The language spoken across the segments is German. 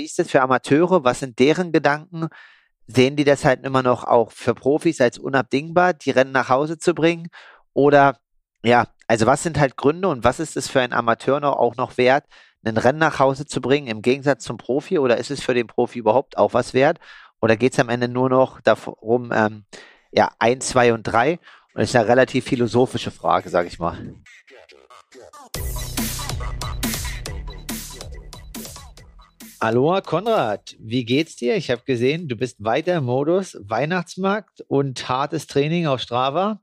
wie ist das für Amateure? Was sind deren Gedanken? Sehen die das halt immer noch auch für Profis als unabdingbar, die Rennen nach Hause zu bringen? Oder ja, also was sind halt Gründe und was ist es für einen Amateur noch auch noch wert, ein Rennen nach Hause zu bringen im Gegensatz zum Profi? Oder ist es für den Profi überhaupt auch was wert? Oder geht es am Ende nur noch darum, ähm, ja, eins, zwei und drei? Und das ist eine relativ philosophische Frage, sage ich mal. Aloha Konrad, wie geht's dir? Ich habe gesehen, du bist weiter im Modus Weihnachtsmarkt und hartes Training auf Strava.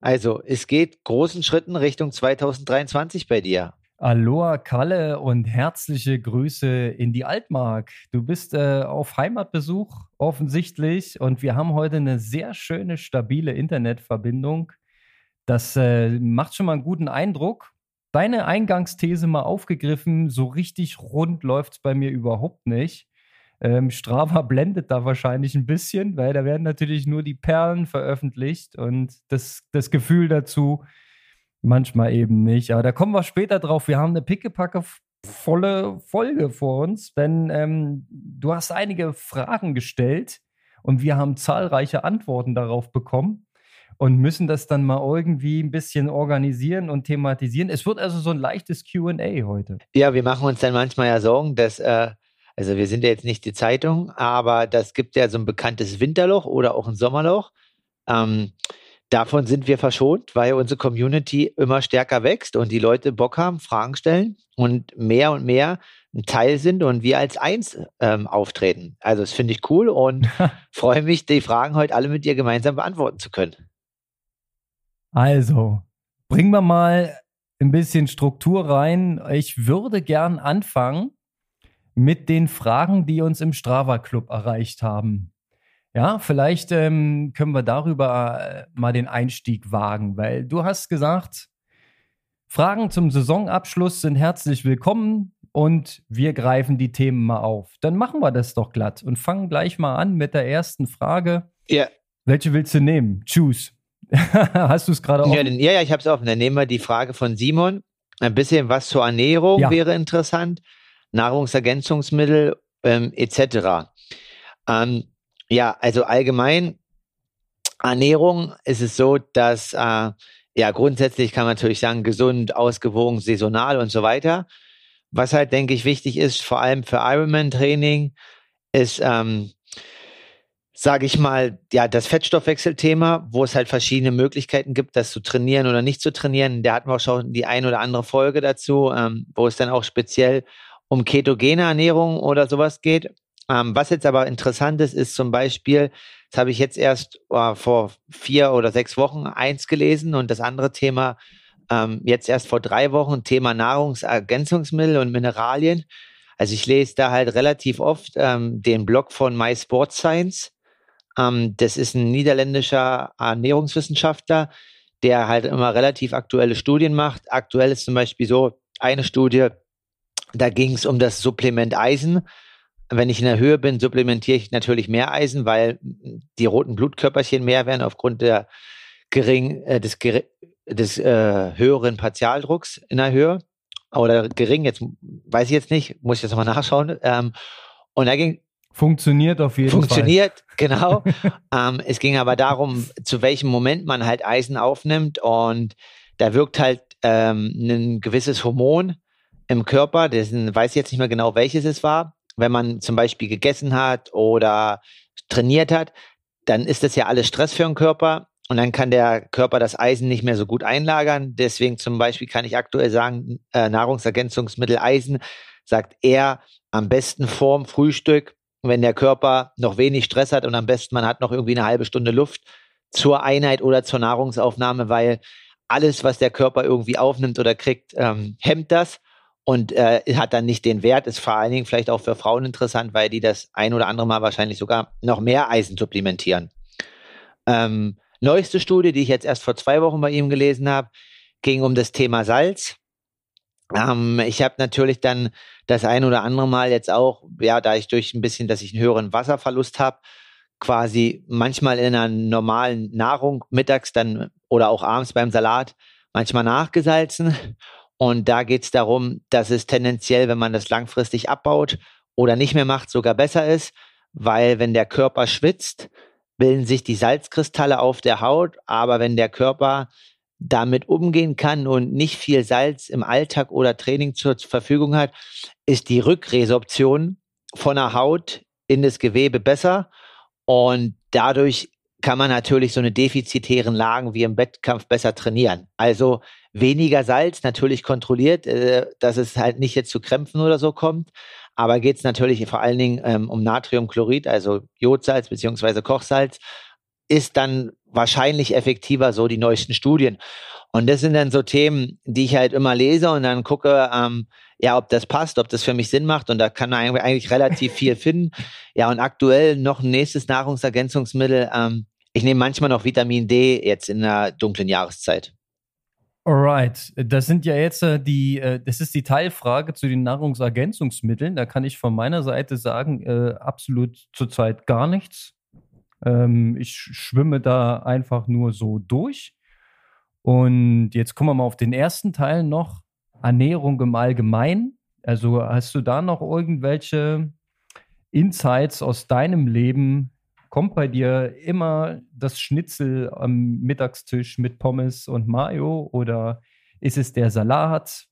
Also, es geht großen Schritten Richtung 2023 bei dir. Aloha Kalle und herzliche Grüße in die Altmark. Du bist äh, auf Heimatbesuch offensichtlich und wir haben heute eine sehr schöne, stabile Internetverbindung. Das äh, macht schon mal einen guten Eindruck. Deine Eingangsthese mal aufgegriffen, so richtig rund läuft es bei mir überhaupt nicht. Ähm, Strava blendet da wahrscheinlich ein bisschen, weil da werden natürlich nur die Perlen veröffentlicht und das, das Gefühl dazu, Manchmal eben nicht. Aber da kommen wir später drauf. Wir haben eine pickepacke volle Folge vor uns, denn ähm, du hast einige Fragen gestellt und wir haben zahlreiche Antworten darauf bekommen und müssen das dann mal irgendwie ein bisschen organisieren und thematisieren. Es wird also so ein leichtes QA heute. Ja, wir machen uns dann manchmal ja Sorgen, dass, äh, also wir sind ja jetzt nicht die Zeitung, aber das gibt ja so ein bekanntes Winterloch oder auch ein Sommerloch. Ähm, Davon sind wir verschont, weil unsere Community immer stärker wächst und die Leute Bock haben, Fragen stellen und mehr und mehr ein Teil sind und wir als eins ähm, auftreten. Also das finde ich cool und freue mich, die Fragen heute alle mit dir gemeinsam beantworten zu können. Also, bringen wir mal ein bisschen Struktur rein. Ich würde gern anfangen mit den Fragen, die uns im Strava Club erreicht haben. Ja, vielleicht ähm, können wir darüber äh, mal den Einstieg wagen, weil du hast gesagt, Fragen zum Saisonabschluss sind herzlich willkommen und wir greifen die Themen mal auf. Dann machen wir das doch glatt und fangen gleich mal an mit der ersten Frage. Ja. Welche willst du nehmen? Choose. hast du es gerade offen? Ja, ja, ja ich habe es offen. Dann nehmen wir die Frage von Simon. Ein bisschen was zur Ernährung ja. wäre interessant. Nahrungsergänzungsmittel ähm, etc. Ähm, ja, also allgemein Ernährung ist es so, dass äh, ja grundsätzlich kann man natürlich sagen, gesund, ausgewogen, saisonal und so weiter. Was halt, denke ich, wichtig ist, vor allem für Ironman-Training, ist, ähm, sage ich mal, ja, das Fettstoffwechselthema, wo es halt verschiedene Möglichkeiten gibt, das zu trainieren oder nicht zu trainieren. Da hatten wir auch schon die ein oder andere Folge dazu, ähm, wo es dann auch speziell um ketogene Ernährung oder sowas geht. Ähm, was jetzt aber interessant ist, ist zum Beispiel, das habe ich jetzt erst äh, vor vier oder sechs Wochen eins gelesen und das andere Thema ähm, jetzt erst vor drei Wochen, Thema Nahrungsergänzungsmittel und Mineralien. Also ich lese da halt relativ oft ähm, den Blog von My Sports Science. Ähm, das ist ein niederländischer Ernährungswissenschaftler, der halt immer relativ aktuelle Studien macht. Aktuell ist zum Beispiel so eine Studie, da ging es um das Supplement Eisen wenn ich in der Höhe bin, supplementiere ich natürlich mehr Eisen, weil die roten Blutkörperchen mehr werden aufgrund der gering, äh, des, des äh, höheren Partialdrucks in der Höhe. Oder gering, jetzt weiß ich jetzt nicht, muss ich jetzt nochmal nachschauen. Ähm, und da ging. Funktioniert auf jeden funktioniert, Fall. Funktioniert, genau. ähm, es ging aber darum, zu welchem Moment man halt Eisen aufnimmt. Und da wirkt halt ähm, ein gewisses Hormon im Körper, dessen weiß ich jetzt nicht mehr genau, welches es war wenn man zum Beispiel gegessen hat oder trainiert hat, dann ist das ja alles Stress für den Körper und dann kann der Körper das Eisen nicht mehr so gut einlagern. Deswegen zum Beispiel kann ich aktuell sagen, äh, Nahrungsergänzungsmittel Eisen sagt er am besten vorm Frühstück, wenn der Körper noch wenig Stress hat und am besten man hat noch irgendwie eine halbe Stunde Luft zur Einheit oder zur Nahrungsaufnahme, weil alles, was der Körper irgendwie aufnimmt oder kriegt, ähm, hemmt das und äh, hat dann nicht den Wert, ist vor allen Dingen vielleicht auch für Frauen interessant, weil die das ein oder andere Mal wahrscheinlich sogar noch mehr Eisen supplementieren. Ähm, neueste Studie, die ich jetzt erst vor zwei Wochen bei ihm gelesen habe, ging um das Thema Salz. Ähm, ich habe natürlich dann das ein oder andere Mal jetzt auch, ja, da ich durch ein bisschen, dass ich einen höheren Wasserverlust habe, quasi manchmal in einer normalen Nahrung mittags dann oder auch abends beim Salat manchmal nachgesalzen. Und da geht es darum, dass es tendenziell, wenn man das langfristig abbaut oder nicht mehr macht, sogar besser ist, weil wenn der Körper schwitzt, bilden sich die Salzkristalle auf der Haut, aber wenn der Körper damit umgehen kann und nicht viel Salz im Alltag oder Training zur Verfügung hat, ist die Rückresorption von der Haut in das Gewebe besser und dadurch kann man natürlich so eine defizitären Lagen wie im Wettkampf besser trainieren. Also weniger Salz, natürlich kontrolliert, äh, dass es halt nicht jetzt zu Krämpfen oder so kommt. Aber geht es natürlich vor allen Dingen ähm, um Natriumchlorid, also Jodsalz beziehungsweise Kochsalz, ist dann wahrscheinlich effektiver, so die neuesten Studien. Und das sind dann so Themen, die ich halt immer lese und dann gucke, ähm, ja, ob das passt, ob das für mich Sinn macht. Und da kann man eigentlich relativ viel finden. Ja, und aktuell noch ein nächstes Nahrungsergänzungsmittel. Ähm, ich nehme manchmal noch Vitamin D jetzt in der dunklen Jahreszeit. Alright, das sind ja jetzt äh, die, äh, das ist die Teilfrage zu den Nahrungsergänzungsmitteln. Da kann ich von meiner Seite sagen, äh, absolut zurzeit gar nichts. Ähm, ich schwimme da einfach nur so durch. Und jetzt kommen wir mal auf den ersten Teil noch. Ernährung im Allgemeinen. Also hast du da noch irgendwelche Insights aus deinem Leben? Kommt bei dir immer das Schnitzel am Mittagstisch mit Pommes und Mayo oder ist es der Salat?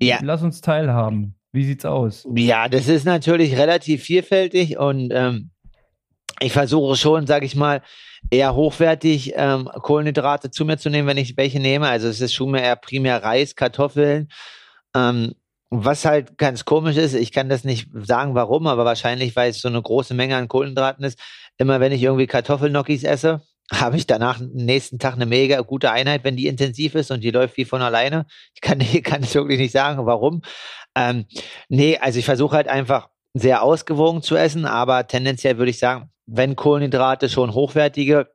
Ja. Lass uns teilhaben. Wie sieht's aus? Ja, das ist natürlich relativ vielfältig und ähm, ich versuche schon, sage ich mal, eher hochwertig ähm, Kohlenhydrate zu mir zu nehmen, wenn ich welche nehme. Also es ist schon eher primär Reis, Kartoffeln. Ähm, was halt ganz komisch ist, ich kann das nicht sagen, warum, aber wahrscheinlich, weil es so eine große Menge an Kohlenhydraten ist. Immer wenn ich irgendwie Kartoffelnokis esse, habe ich danach nächsten Tag eine mega gute Einheit, wenn die intensiv ist und die läuft wie von alleine. Ich kann, kann es wirklich nicht sagen, warum. Ähm, nee, also ich versuche halt einfach sehr ausgewogen zu essen, aber tendenziell würde ich sagen, wenn Kohlenhydrate schon hochwertige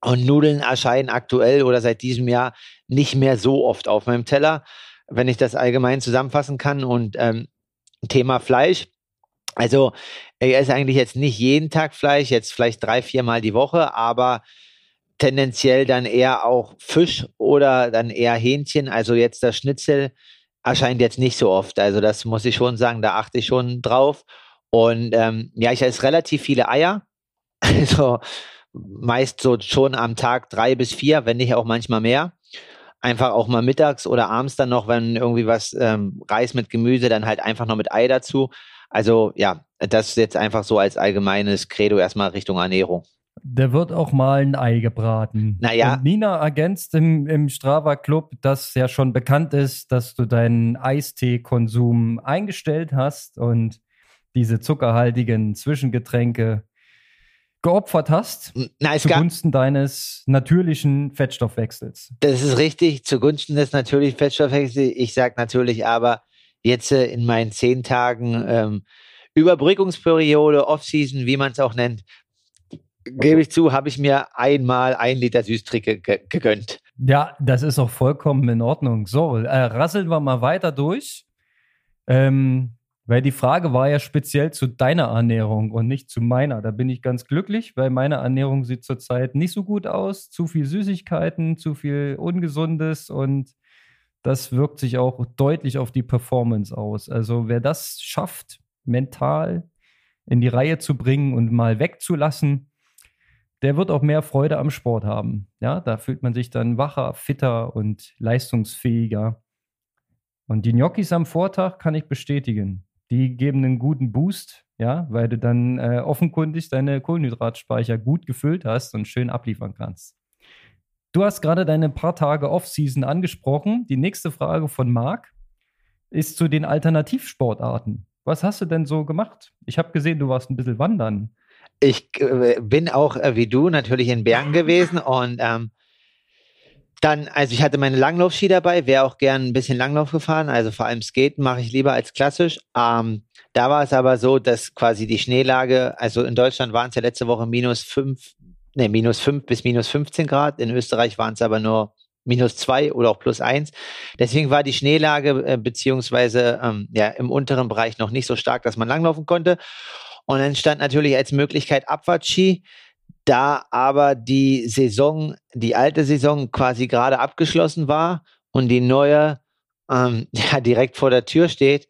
und Nudeln erscheinen aktuell oder seit diesem Jahr nicht mehr so oft auf meinem Teller, wenn ich das allgemein zusammenfassen kann. Und ähm, Thema Fleisch. Also ich esse eigentlich jetzt nicht jeden Tag Fleisch, jetzt vielleicht drei, viermal die Woche, aber tendenziell dann eher auch Fisch oder dann eher Hähnchen. Also jetzt das Schnitzel erscheint jetzt nicht so oft. Also das muss ich schon sagen, da achte ich schon drauf. Und ähm, ja, ich esse relativ viele Eier. Also meist so schon am Tag drei bis vier, wenn nicht auch manchmal mehr. Einfach auch mal mittags oder abends dann noch, wenn irgendwie was ähm, Reis mit Gemüse, dann halt einfach noch mit Ei dazu. Also ja, das ist jetzt einfach so als allgemeines Credo erstmal Richtung Ernährung. Da wird auch mal ein Ei gebraten. Naja. Und Nina ergänzt im, im Strava Club, dass ja schon bekannt ist, dass du deinen Eistee-Konsum eingestellt hast und diese zuckerhaltigen Zwischengetränke geopfert hast Na, zugunsten deines natürlichen Fettstoffwechsels. Das ist richtig, zugunsten des natürlichen Fettstoffwechsels. Ich sage natürlich aber jetzt äh, in meinen zehn Tagen ähm, Überbrückungsperiode, Offseason, wie man es auch nennt, gebe ich zu, habe ich mir einmal ein Liter Süßtricke gegönnt. Ja, das ist auch vollkommen in Ordnung. So, äh, rasseln wir mal weiter durch. Ähm, weil die Frage war ja speziell zu deiner Ernährung und nicht zu meiner. Da bin ich ganz glücklich, weil meine Ernährung sieht zurzeit nicht so gut aus. Zu viel Süßigkeiten, zu viel Ungesundes und das wirkt sich auch deutlich auf die Performance aus. Also wer das schafft, mental in die Reihe zu bringen und mal wegzulassen, der wird auch mehr Freude am Sport haben. Ja, da fühlt man sich dann wacher, fitter und leistungsfähiger. Und die Gnocchis am Vortag kann ich bestätigen die geben einen guten Boost, ja, weil du dann äh, offenkundig deine Kohlenhydratspeicher gut gefüllt hast und schön abliefern kannst. Du hast gerade deine paar Tage Off-Season angesprochen. Die nächste Frage von Marc ist zu den Alternativsportarten. Was hast du denn so gemacht? Ich habe gesehen, du warst ein bisschen wandern. Ich äh, bin auch äh, wie du natürlich in Bergen gewesen und ähm, dann, also ich hatte meine Langlaufski dabei, wäre auch gern ein bisschen Langlauf gefahren, also vor allem Skaten mache ich lieber als klassisch. Ähm, da war es aber so, dass quasi die Schneelage, also in Deutschland waren es ja letzte Woche minus fünf, ne, minus fünf bis minus 15 Grad. In Österreich waren es aber nur minus zwei oder auch plus eins. Deswegen war die Schneelage äh, beziehungsweise ähm, ja im unteren Bereich noch nicht so stark, dass man langlaufen konnte. Und dann stand natürlich als Möglichkeit Abfahrtski. Da aber die Saison, die alte Saison quasi gerade abgeschlossen war und die neue ähm, ja, direkt vor der Tür steht,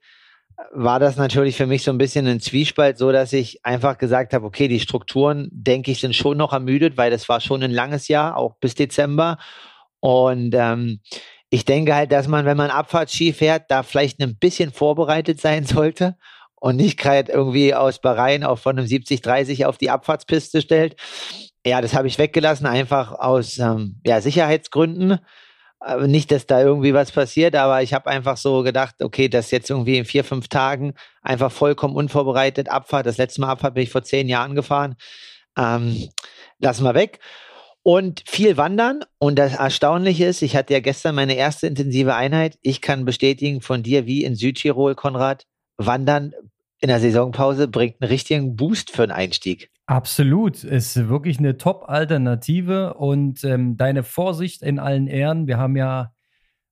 war das natürlich für mich so ein bisschen ein Zwiespalt, so dass ich einfach gesagt habe, okay, die Strukturen, denke ich, sind schon noch ermüdet, weil das war schon ein langes Jahr, auch bis Dezember. Und ähm, ich denke halt, dass man, wenn man Abfahrtski fährt, da vielleicht ein bisschen vorbereitet sein sollte und nicht gerade irgendwie aus Bahrain auch von einem 70-30 auf die Abfahrtspiste stellt. Ja, das habe ich weggelassen, einfach aus ähm, ja, Sicherheitsgründen. Nicht, dass da irgendwie was passiert, aber ich habe einfach so gedacht, okay, das jetzt irgendwie in vier, fünf Tagen einfach vollkommen unvorbereitet Abfahrt. Das letzte Mal Abfahrt bin ich vor zehn Jahren gefahren. Ähm, lassen wir weg. Und viel wandern. Und das Erstaunliche ist, ich hatte ja gestern meine erste intensive Einheit. Ich kann bestätigen von dir, wie in Südtirol, Konrad, Wandern in der Saisonpause bringt einen richtigen Boost für einen Einstieg. Absolut, ist wirklich eine Top-Alternative und ähm, deine Vorsicht in allen Ehren. Wir haben ja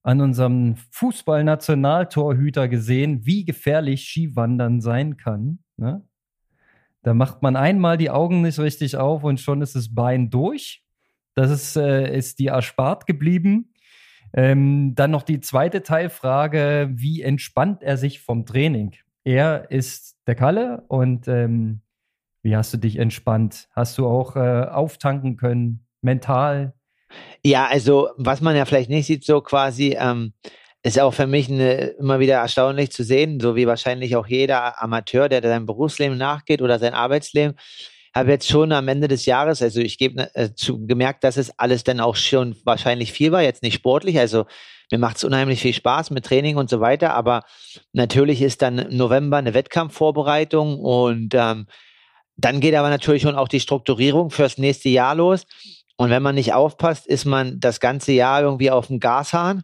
an unserem Fußball-Nationaltorhüter gesehen, wie gefährlich Skiwandern sein kann. Ne? Da macht man einmal die Augen nicht richtig auf und schon ist das Bein durch. Das ist, äh, ist dir erspart geblieben. Ähm, dann noch die zweite Teilfrage, wie entspannt er sich vom Training? Er ist der Kalle und ähm, wie hast du dich entspannt? Hast du auch äh, auftanken können, mental? Ja, also was man ja vielleicht nicht sieht, so quasi, ähm, ist auch für mich eine, immer wieder erstaunlich zu sehen, so wie wahrscheinlich auch jeder Amateur, der seinem Berufsleben nachgeht oder sein Arbeitsleben. Habe jetzt schon am Ende des Jahres, also ich gebe äh, zu gemerkt, dass es alles dann auch schon wahrscheinlich viel war, jetzt nicht sportlich. Also mir macht es unheimlich viel Spaß mit Training und so weiter, aber natürlich ist dann November eine Wettkampfvorbereitung und ähm, dann geht aber natürlich schon auch die Strukturierung fürs nächste Jahr los. Und wenn man nicht aufpasst, ist man das ganze Jahr irgendwie auf dem Gashahn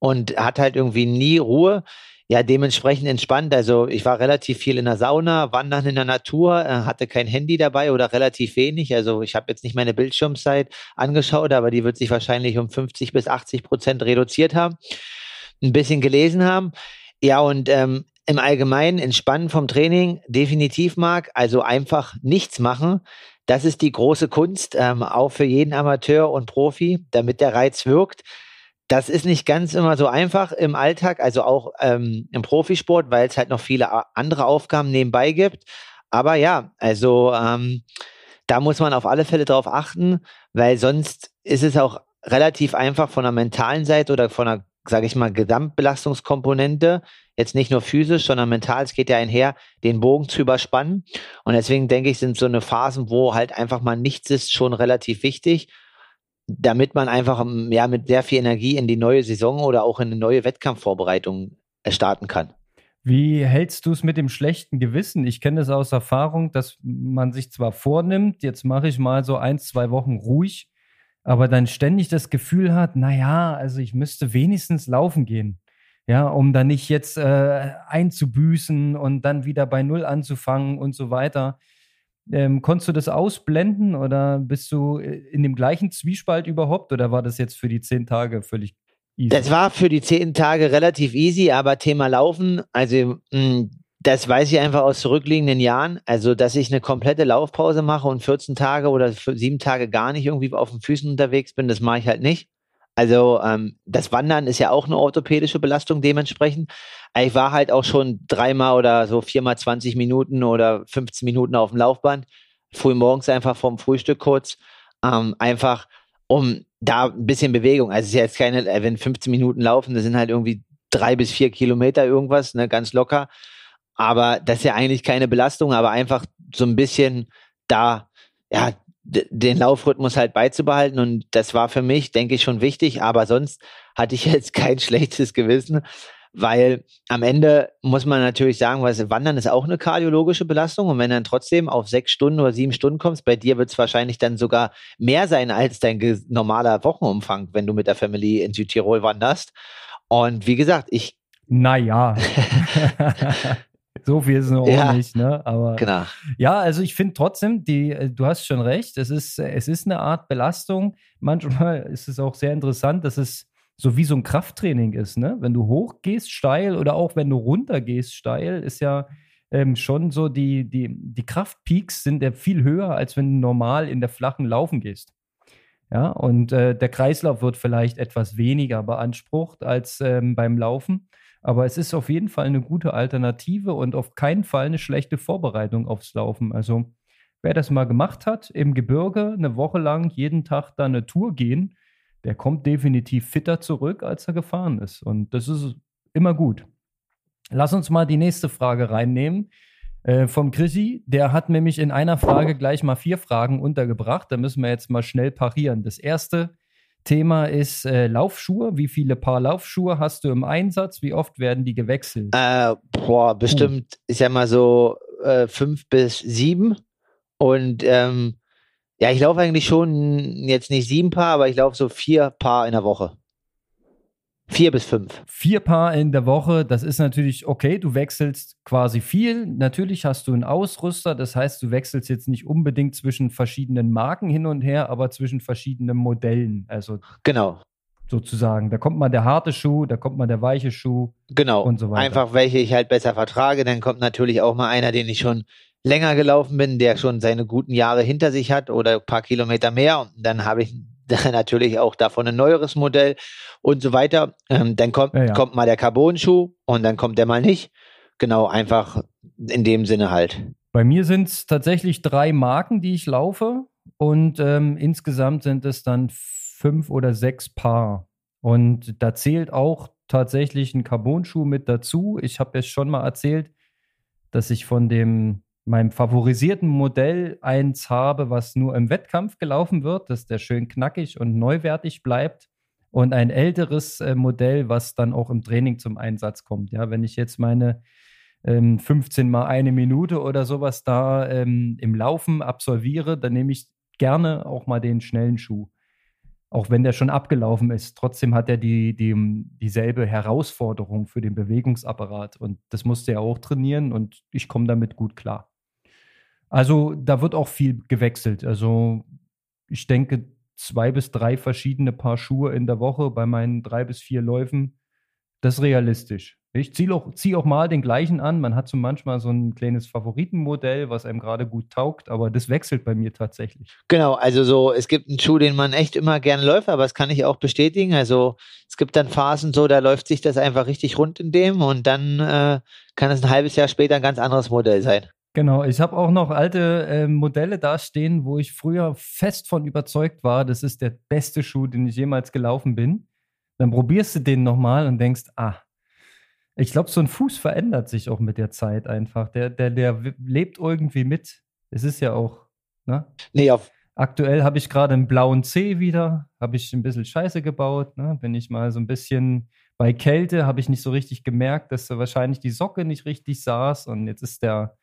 und hat halt irgendwie nie Ruhe. Ja, dementsprechend entspannt. Also ich war relativ viel in der Sauna, wandern in der Natur, äh, hatte kein Handy dabei oder relativ wenig. Also ich habe jetzt nicht meine Bildschirmzeit angeschaut, aber die wird sich wahrscheinlich um 50 bis 80 Prozent reduziert haben. Ein bisschen gelesen haben. Ja, und ähm, im Allgemeinen entspannen vom Training definitiv mag, also einfach nichts machen. Das ist die große Kunst, ähm, auch für jeden Amateur und Profi, damit der Reiz wirkt. Das ist nicht ganz immer so einfach im Alltag, also auch ähm, im Profisport, weil es halt noch viele andere Aufgaben nebenbei gibt. Aber ja, also ähm, da muss man auf alle Fälle drauf achten, weil sonst ist es auch relativ einfach von der mentalen Seite oder von der sage ich mal, Gesamtbelastungskomponente, jetzt nicht nur physisch, sondern mental, es geht ja einher, den Bogen zu überspannen. Und deswegen denke ich, sind so eine Phasen, wo halt einfach mal nichts ist, schon relativ wichtig, damit man einfach ähm, ja mit sehr viel Energie in die neue Saison oder auch in eine neue Wettkampfvorbereitung äh, starten kann. Wie hältst du es mit dem schlechten Gewissen? Ich kenne es aus Erfahrung, dass man sich zwar vornimmt, jetzt mache ich mal so ein, zwei Wochen ruhig aber dann ständig das Gefühl hat, naja, also ich müsste wenigstens laufen gehen. Ja, um dann nicht jetzt äh, einzubüßen und dann wieder bei Null anzufangen und so weiter. Ähm, konntest du das ausblenden oder bist du äh, in dem gleichen Zwiespalt überhaupt oder war das jetzt für die zehn Tage völlig easy? Das war für die zehn Tage relativ easy, aber Thema Laufen, also mh, hm, das weiß ich einfach aus zurückliegenden Jahren. Also, dass ich eine komplette Laufpause mache und 14 Tage oder sieben Tage gar nicht irgendwie auf den Füßen unterwegs bin, das mache ich halt nicht. Also, ähm, das Wandern ist ja auch eine orthopädische Belastung dementsprechend. Ich war halt auch schon dreimal oder so viermal 20 Minuten oder 15 Minuten auf dem Laufband. Früh morgens einfach vorm Frühstück kurz. Ähm, einfach um da ein bisschen Bewegung. Also es ist ja jetzt keine, äh, wenn 15 Minuten laufen, das sind halt irgendwie drei bis vier Kilometer irgendwas, ne, ganz locker. Aber das ist ja eigentlich keine Belastung, aber einfach so ein bisschen da, ja, den Laufrhythmus halt beizubehalten. Und das war für mich, denke ich, schon wichtig. Aber sonst hatte ich jetzt kein schlechtes Gewissen, weil am Ende muss man natürlich sagen, was Wandern ist auch eine kardiologische Belastung. Und wenn dann trotzdem auf sechs Stunden oder sieben Stunden kommst, bei dir wird es wahrscheinlich dann sogar mehr sein als dein normaler Wochenumfang, wenn du mit der Family in Südtirol wanderst. Und wie gesagt, ich naja. So viel ist noch ja, nicht, ne? Aber genau. ja, also ich finde trotzdem, die, äh, du hast schon recht, es ist, es ist eine Art Belastung. Manchmal ist es auch sehr interessant, dass es so wie so ein Krafttraining ist, ne? Wenn du hochgehst steil oder auch wenn du runtergehst steil, ist ja ähm, schon so, die, die, die Kraftpeaks sind ja viel höher, als wenn du normal in der flachen Laufen gehst. Ja, und äh, der Kreislauf wird vielleicht etwas weniger beansprucht als ähm, beim Laufen. Aber es ist auf jeden Fall eine gute Alternative und auf keinen Fall eine schlechte Vorbereitung aufs Laufen. Also wer das mal gemacht hat, im Gebirge eine Woche lang jeden Tag da eine Tour gehen, der kommt definitiv fitter zurück, als er gefahren ist. Und das ist immer gut. Lass uns mal die nächste Frage reinnehmen. Äh, vom Chrissy, der hat nämlich in einer Frage gleich mal vier Fragen untergebracht. Da müssen wir jetzt mal schnell parieren. Das erste Thema ist äh, Laufschuhe. Wie viele Paar Laufschuhe hast du im Einsatz? Wie oft werden die gewechselt? Äh, boah, bestimmt, ich sag mal so äh, fünf bis sieben. Und ähm, ja, ich laufe eigentlich schon jetzt nicht sieben Paar, aber ich laufe so vier Paar in der Woche. Vier bis fünf. Vier Paar in der Woche, das ist natürlich okay. Du wechselst quasi viel. Natürlich hast du einen Ausrüster, das heißt, du wechselst jetzt nicht unbedingt zwischen verschiedenen Marken hin und her, aber zwischen verschiedenen Modellen. Also genau. Sozusagen. Da kommt mal der harte Schuh, da kommt mal der weiche Schuh. Genau. Und so weiter. Einfach welche ich halt besser vertrage. Dann kommt natürlich auch mal einer, den ich schon länger gelaufen bin, der schon seine guten Jahre hinter sich hat oder ein paar Kilometer mehr. Und dann habe ich natürlich auch davon ein neueres Modell und so weiter. Ähm, dann kommt, ja, ja. kommt mal der Carbon-Schuh und dann kommt der mal nicht. Genau, einfach in dem Sinne halt. Bei mir sind es tatsächlich drei Marken, die ich laufe und ähm, insgesamt sind es dann fünf oder sechs Paar. Und da zählt auch tatsächlich ein Carbon-Schuh mit dazu. Ich habe es schon mal erzählt, dass ich von dem meinem favorisierten Modell eins habe, was nur im Wettkampf gelaufen wird, dass der schön knackig und neuwertig bleibt. Und ein älteres äh, Modell, was dann auch im Training zum Einsatz kommt. Ja, wenn ich jetzt meine ähm, 15 mal eine Minute oder sowas da ähm, im Laufen absolviere, dann nehme ich gerne auch mal den schnellen Schuh. Auch wenn der schon abgelaufen ist, trotzdem hat er die, die, dieselbe Herausforderung für den Bewegungsapparat. Und das musste er auch trainieren und ich komme damit gut klar. Also da wird auch viel gewechselt. Also ich denke zwei bis drei verschiedene Paar Schuhe in der Woche bei meinen drei bis vier Läufen. Das ist realistisch. Ich ziehe auch, zieh auch mal den gleichen an. Man hat so manchmal so ein kleines Favoritenmodell, was einem gerade gut taugt, aber das wechselt bei mir tatsächlich. Genau, also so, es gibt einen Schuh, den man echt immer gerne läuft, aber das kann ich auch bestätigen. Also es gibt dann Phasen so, da läuft sich das einfach richtig rund in dem und dann äh, kann es ein halbes Jahr später ein ganz anderes Modell sein. Genau, ich habe auch noch alte äh, Modelle da stehen, wo ich früher fest von überzeugt war, das ist der beste Schuh, den ich jemals gelaufen bin. Dann probierst du den nochmal und denkst, ah, ich glaube, so ein Fuß verändert sich auch mit der Zeit einfach. Der, der, der lebt irgendwie mit. Es ist ja auch, ne? Nee, auf. Aktuell habe ich gerade einen blauen C wieder, habe ich ein bisschen Scheiße gebaut, ne? Bin ich mal so ein bisschen bei Kälte, habe ich nicht so richtig gemerkt, dass wahrscheinlich die Socke nicht richtig saß und jetzt ist der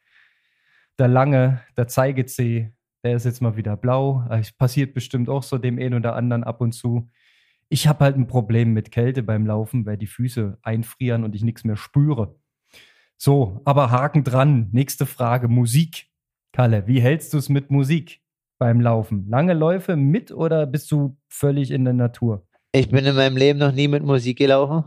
der lange, der Zeigezeh, der ist jetzt mal wieder blau. Es passiert bestimmt auch so dem einen oder anderen ab und zu. Ich habe halt ein Problem mit Kälte beim Laufen, weil die Füße einfrieren und ich nichts mehr spüre. So, aber Haken dran. Nächste Frage: Musik. Kalle, wie hältst du es mit Musik beim Laufen? Lange Läufe mit oder bist du völlig in der Natur? Ich bin in meinem Leben noch nie mit Musik gelaufen.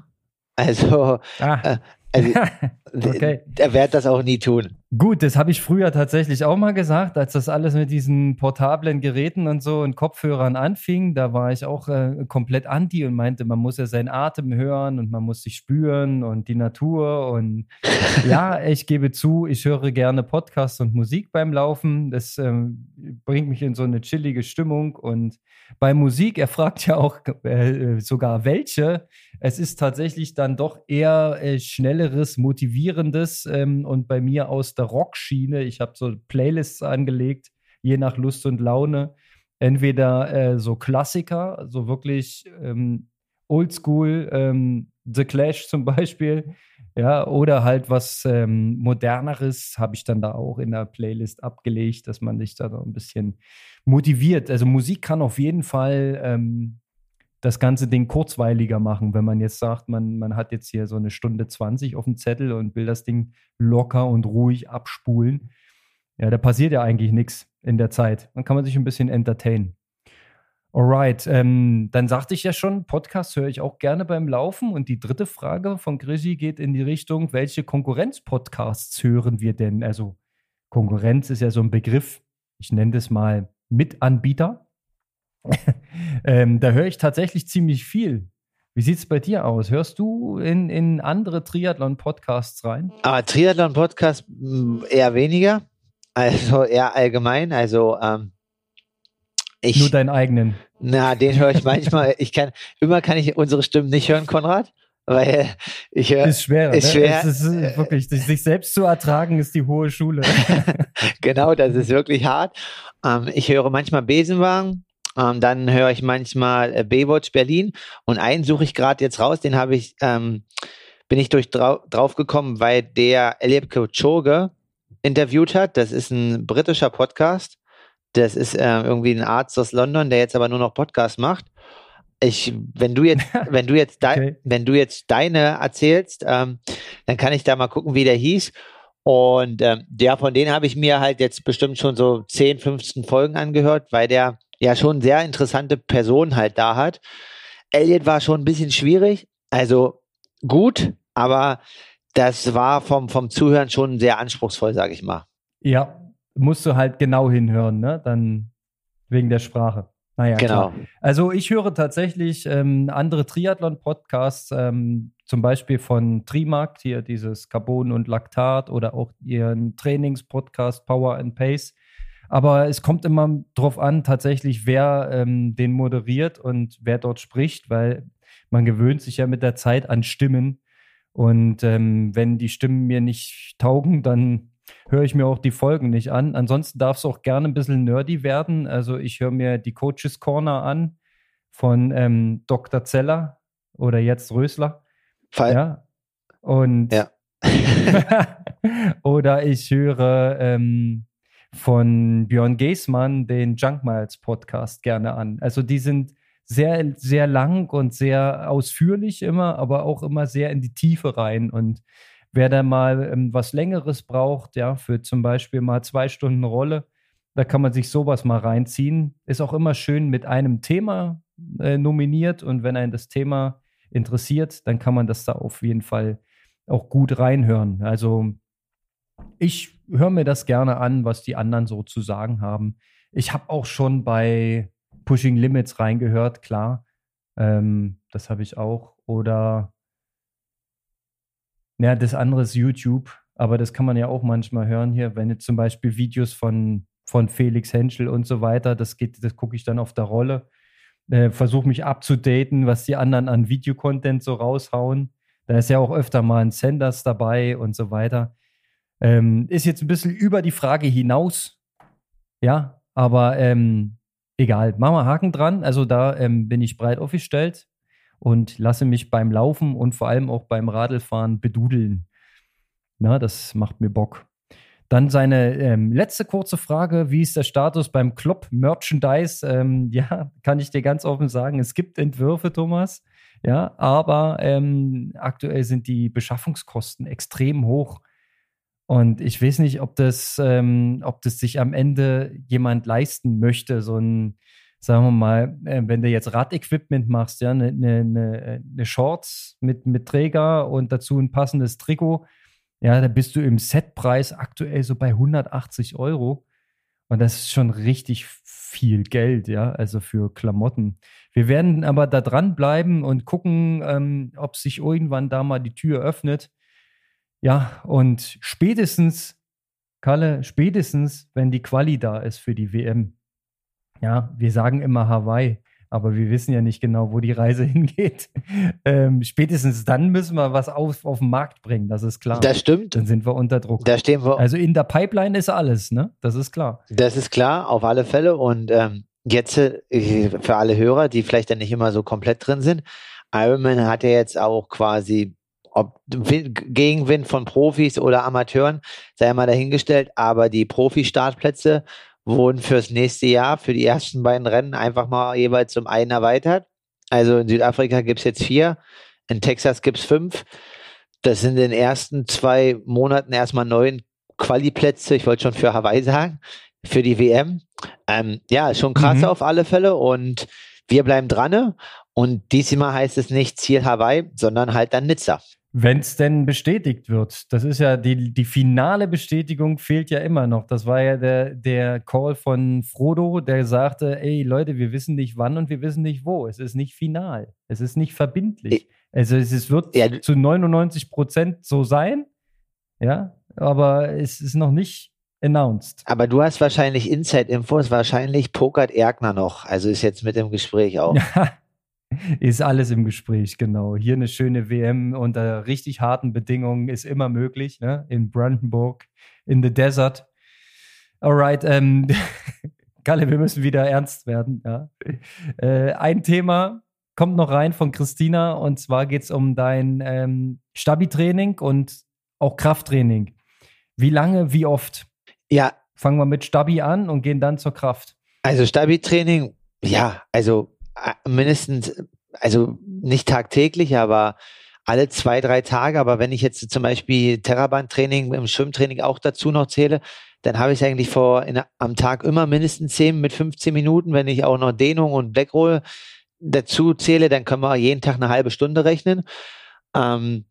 Also, ah. äh, also okay. er wird das auch nie tun. Gut, das habe ich früher tatsächlich auch mal gesagt, als das alles mit diesen portablen Geräten und so und Kopfhörern anfing. Da war ich auch äh, komplett anti und meinte, man muss ja seinen Atem hören und man muss sich spüren und die Natur. Und ja, ich gebe zu, ich höre gerne Podcasts und Musik beim Laufen. Das ähm, bringt mich in so eine chillige Stimmung. Und bei Musik, er fragt ja auch äh, sogar welche. Es ist tatsächlich dann doch eher äh, schnelleres, motivierendes ähm, und bei mir aus der Rockschiene. Ich habe so Playlists angelegt, je nach Lust und Laune. Entweder äh, so Klassiker, so wirklich ähm, Oldschool, ähm, The Clash zum Beispiel, ja, oder halt was ähm, moderneres habe ich dann da auch in der Playlist abgelegt, dass man sich da so ein bisschen motiviert. Also Musik kann auf jeden Fall ähm, das ganze Ding kurzweiliger machen, wenn man jetzt sagt, man, man hat jetzt hier so eine Stunde 20 auf dem Zettel und will das Ding locker und ruhig abspulen. Ja, da passiert ja eigentlich nichts in der Zeit. Dann kann man sich ein bisschen entertainen. Alright, ähm, dann sagte ich ja schon, Podcast höre ich auch gerne beim Laufen. Und die dritte Frage von Grisi geht in die Richtung, welche Konkurrenz-Podcasts hören wir denn? Also Konkurrenz ist ja so ein Begriff, ich nenne das mal Mitanbieter. ähm, da höre ich tatsächlich ziemlich viel. Wie sieht es bei dir aus? Hörst du in, in andere Triathlon-Podcasts rein? Ah, Triathlon-Podcast hm, eher weniger. Also eher allgemein. Also ähm, ich, Nur deinen eigenen. Na, den höre ich manchmal. ich kann, immer kann ich unsere Stimmen nicht hören, Konrad. Weil ich höre. Ist schwer. Ist ne? Es ist wirklich, sich selbst zu ertragen, ist die hohe Schule. genau, das ist wirklich hart. Ähm, ich höre manchmal Besenwagen. Ähm, dann höre ich manchmal äh, Baywatch Berlin und einen suche ich gerade jetzt raus, den habe ich, ähm, bin ich durch drau drauf gekommen, weil der Eliab Kipchoge interviewt hat. Das ist ein britischer Podcast. Das ist äh, irgendwie ein Arzt aus London, der jetzt aber nur noch Podcast macht. Ich, wenn du jetzt, wenn du jetzt, dein, okay. wenn du jetzt deine erzählst, ähm, dann kann ich da mal gucken, wie der hieß. Und ähm, der von denen habe ich mir halt jetzt bestimmt schon so 10, 15 Folgen angehört, weil der ja schon sehr interessante Personen halt da hat. Elliot war schon ein bisschen schwierig, also gut, aber das war vom, vom Zuhören schon sehr anspruchsvoll, sage ich mal. Ja, musst du halt genau hinhören, ne? Dann wegen der Sprache. Naja, genau. Klar. Also ich höre tatsächlich ähm, andere Triathlon-Podcasts, ähm, zum Beispiel von Trimarkt, hier dieses Carbon und Laktat oder auch ihren Trainings-Podcast Power and Pace. Aber es kommt immer drauf an, tatsächlich, wer ähm, den moderiert und wer dort spricht, weil man gewöhnt sich ja mit der Zeit an Stimmen. Und ähm, wenn die Stimmen mir nicht taugen, dann höre ich mir auch die Folgen nicht an. Ansonsten darf es auch gerne ein bisschen nerdy werden. Also ich höre mir die Coaches Corner an von ähm, Dr. Zeller oder jetzt Rösler. Fall. Ja. Und ja. oder ich höre ähm, von Björn Geßmann den Junk Miles Podcast gerne an. Also die sind sehr, sehr lang und sehr ausführlich immer, aber auch immer sehr in die Tiefe rein. Und wer da mal ähm, was Längeres braucht, ja, für zum Beispiel mal zwei Stunden Rolle, da kann man sich sowas mal reinziehen. Ist auch immer schön mit einem Thema äh, nominiert und wenn einen das Thema interessiert, dann kann man das da auf jeden Fall auch gut reinhören. Also ich höre mir das gerne an, was die anderen so zu sagen haben. Ich habe auch schon bei Pushing Limits reingehört, klar. Ähm, das habe ich auch. Oder ja, das andere ist YouTube, aber das kann man ja auch manchmal hören hier, wenn jetzt zum Beispiel Videos von, von Felix Henschel und so weiter, das geht, das gucke ich dann auf der Rolle. Äh, Versuche mich abzudaten, was die anderen an Videocontent so raushauen. Da ist ja auch öfter mal ein Senders dabei und so weiter. Ähm, ist jetzt ein bisschen über die Frage hinaus. Ja, aber ähm, egal. Machen wir Haken dran. Also da ähm, bin ich breit aufgestellt und lasse mich beim Laufen und vor allem auch beim Radlfahren bedudeln. Na, das macht mir Bock. Dann seine ähm, letzte kurze Frage: Wie ist der Status beim Klopp Merchandise? Ähm, ja, kann ich dir ganz offen sagen, es gibt Entwürfe, Thomas. Ja, aber ähm, aktuell sind die Beschaffungskosten extrem hoch. Und ich weiß nicht, ob das, ähm, ob das sich am Ende jemand leisten möchte, so ein, sagen wir mal, äh, wenn du jetzt Radequipment machst, ja, eine ne, ne, ne Shorts mit, mit Träger und dazu ein passendes Trikot, ja, da bist du im Setpreis aktuell so bei 180 Euro. Und das ist schon richtig viel Geld, ja, also für Klamotten. Wir werden aber da dranbleiben und gucken, ähm, ob sich irgendwann da mal die Tür öffnet ja, und spätestens, Kalle, spätestens, wenn die Quali da ist für die WM. Ja, wir sagen immer Hawaii, aber wir wissen ja nicht genau, wo die Reise hingeht. Ähm, spätestens dann müssen wir was auf, auf den Markt bringen, das ist klar. Das stimmt. Dann sind wir unter Druck. Da stehen wir. Also in der Pipeline ist alles, ne? Das ist klar. Das ist klar, auf alle Fälle. Und ähm, jetzt äh, für alle Hörer, die vielleicht dann nicht immer so komplett drin sind, Ironman hat ja jetzt auch quasi ob Gegenwind von Profis oder Amateuren, sei mal dahingestellt, aber die Profi-Startplätze wurden fürs nächste Jahr, für die ersten beiden Rennen einfach mal jeweils um einen erweitert. Also in Südafrika gibt es jetzt vier, in Texas gibt es fünf. Das sind in den ersten zwei Monaten erstmal neun Quali-Plätze, ich wollte schon für Hawaii sagen, für die WM. Ähm, ja, schon krass mhm. auf alle Fälle und wir bleiben dran. Und diesmal heißt es nicht Ziel Hawaii, sondern halt dann Nizza. Wenn es denn bestätigt wird. Das ist ja die, die finale Bestätigung fehlt ja immer noch. Das war ja der, der Call von Frodo, der sagte, ey Leute, wir wissen nicht wann und wir wissen nicht wo. Es ist nicht final. Es ist nicht verbindlich. Also es, es wird ja. zu 99 Prozent so sein. Ja, aber es ist noch nicht announced. Aber du hast wahrscheinlich Inside-Infos, wahrscheinlich pokert Erkner noch. Also ist jetzt mit im Gespräch auch. ist alles im Gespräch, genau. Hier eine schöne WM unter richtig harten Bedingungen ist immer möglich, ne? In Brandenburg, in the desert. Alright, ähm, Kalle, wir müssen wieder ernst werden. Ja. Äh, ein Thema kommt noch rein von Christina und zwar geht es um dein ähm, Stabi-Training und auch Krafttraining. Wie lange, wie oft? Ja. Fangen wir mit Stabi an und gehen dann zur Kraft. Also Stabi-Training, ja, also mindestens, also nicht tagtäglich, aber alle zwei, drei Tage. Aber wenn ich jetzt zum Beispiel Terraband-Training im Schwimmtraining auch dazu noch zähle, dann habe ich eigentlich vor in, am Tag immer mindestens 10 mit 15 Minuten. Wenn ich auch noch Dehnung und Blackroll dazu zähle, dann können wir jeden Tag eine halbe Stunde rechnen. Ähm,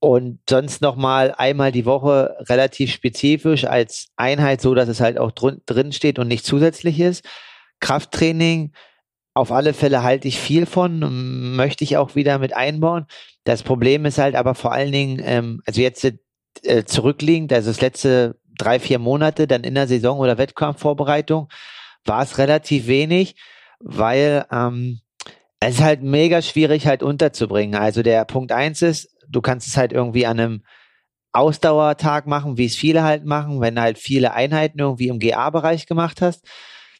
und sonst nochmal einmal die Woche relativ spezifisch als Einheit, so dass es halt auch drin, drin steht und nicht zusätzlich ist. Krafttraining auf alle Fälle halte ich viel von, möchte ich auch wieder mit einbauen. Das Problem ist halt aber vor allen Dingen, ähm, also jetzt äh, zurückliegend, also das letzte drei, vier Monate, dann in der Saison oder Wettkampfvorbereitung, war es relativ wenig, weil ähm, es ist halt mega schwierig halt unterzubringen. Also der Punkt eins ist, du kannst es halt irgendwie an einem Ausdauertag machen, wie es viele halt machen, wenn du halt viele Einheiten irgendwie im GA-Bereich gemacht hast.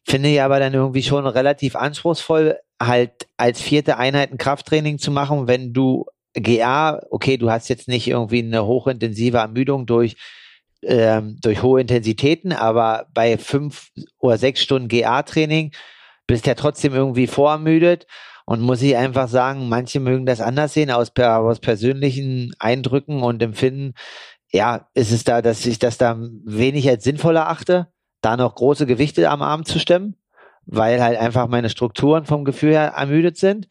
Finde ich aber dann irgendwie schon relativ anspruchsvoll, halt als vierte Einheit ein Krafttraining zu machen, wenn du GA, okay, du hast jetzt nicht irgendwie eine hochintensive Ermüdung durch, ähm, durch hohe Intensitäten, aber bei fünf oder sechs Stunden GA-Training bist du ja trotzdem irgendwie vorermüdet und muss ich einfach sagen, manche mögen das anders sehen, aus, aus persönlichen Eindrücken und Empfinden. Ja, ist es da, dass ich das da wenig als sinnvoller achte da noch große Gewichte am Arm zu stemmen, weil halt einfach meine Strukturen vom Gefühl her ermüdet sind.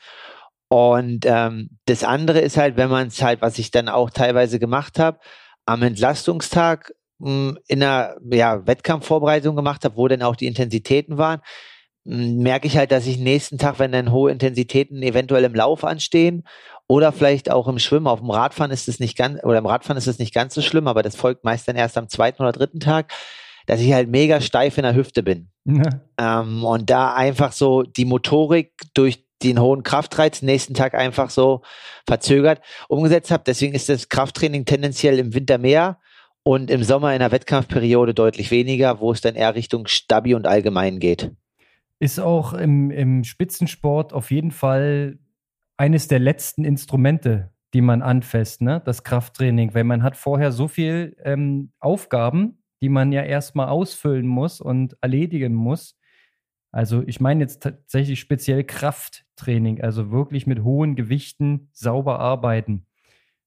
Und ähm, das andere ist halt, wenn man es halt, was ich dann auch teilweise gemacht habe, am Entlastungstag mh, hm, in einer ja, Wettkampfvorbereitung gemacht habe, wo dann auch die Intensitäten waren, hm, merke ich halt, dass ich nächsten Tag, wenn dann hohe Intensitäten eventuell im Lauf anstehen oder vielleicht auch im Schwimmen, auf dem Radfahren ist es nicht ganz, oder im Radfahren ist es nicht ganz so schlimm, aber das folgt meist dann erst am zweiten oder dritten Tag, dass ich halt mega steif in der Hüfte bin. Ja. Ähm, und da einfach so die Motorik durch den hohen Kraftreiz nächsten Tag einfach so verzögert umgesetzt habe. Deswegen ist das Krafttraining tendenziell im Winter mehr und im Sommer in der Wettkampfperiode deutlich weniger, wo es dann eher Richtung Stabi und allgemein geht. Ist auch im, im Spitzensport auf jeden Fall eines der letzten Instrumente, die man anfasst, ne? das Krafttraining, weil man hat vorher so viel ähm, Aufgaben, die man ja erstmal ausfüllen muss und erledigen muss. Also ich meine jetzt tatsächlich speziell Krafttraining, also wirklich mit hohen Gewichten sauber arbeiten.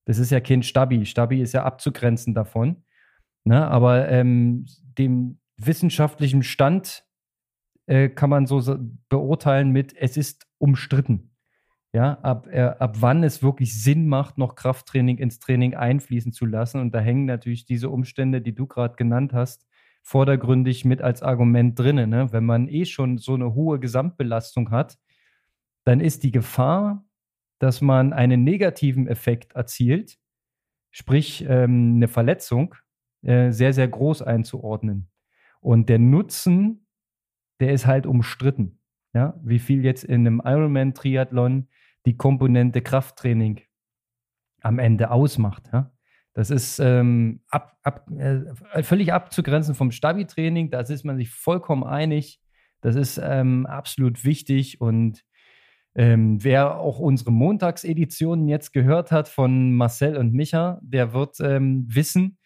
Das ist ja kein Stabi. Stabi ist ja abzugrenzen davon. Ne? Aber ähm, dem wissenschaftlichen Stand äh, kann man so beurteilen mit, es ist umstritten ja, ab, äh, ab wann es wirklich Sinn macht, noch Krafttraining ins Training einfließen zu lassen. Und da hängen natürlich diese Umstände, die du gerade genannt hast, vordergründig mit als Argument drinnen. Ne? Wenn man eh schon so eine hohe Gesamtbelastung hat, dann ist die Gefahr, dass man einen negativen Effekt erzielt, sprich ähm, eine Verletzung, äh, sehr, sehr groß einzuordnen. Und der Nutzen, der ist halt umstritten. Ja, wie viel jetzt in einem Ironman-Triathlon die Komponente Krafttraining am Ende ausmacht. Ja? Das ist ähm, ab, ab, äh, völlig abzugrenzen vom Stabi-Training. Da ist man sich vollkommen einig. Das ist ähm, absolut wichtig. Und ähm, wer auch unsere Montagseditionen jetzt gehört hat von Marcel und Micha, der wird ähm, wissen,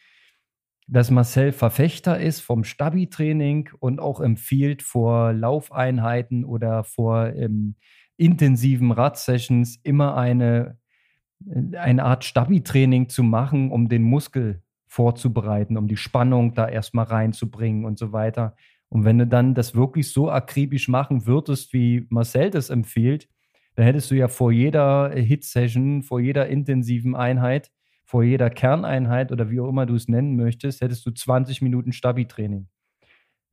dass Marcel Verfechter ist vom Stabi-Training und auch empfiehlt vor Laufeinheiten oder vor ähm, intensiven Radsessions immer eine, eine Art Stabi-Training zu machen, um den Muskel vorzubereiten, um die Spannung da erstmal reinzubringen und so weiter. Und wenn du dann das wirklich so akribisch machen würdest, wie Marcel das empfiehlt, dann hättest du ja vor jeder Hit-Session, vor jeder intensiven Einheit vor jeder Kerneinheit oder wie auch immer du es nennen möchtest, hättest du 20 Minuten Stabi-Training.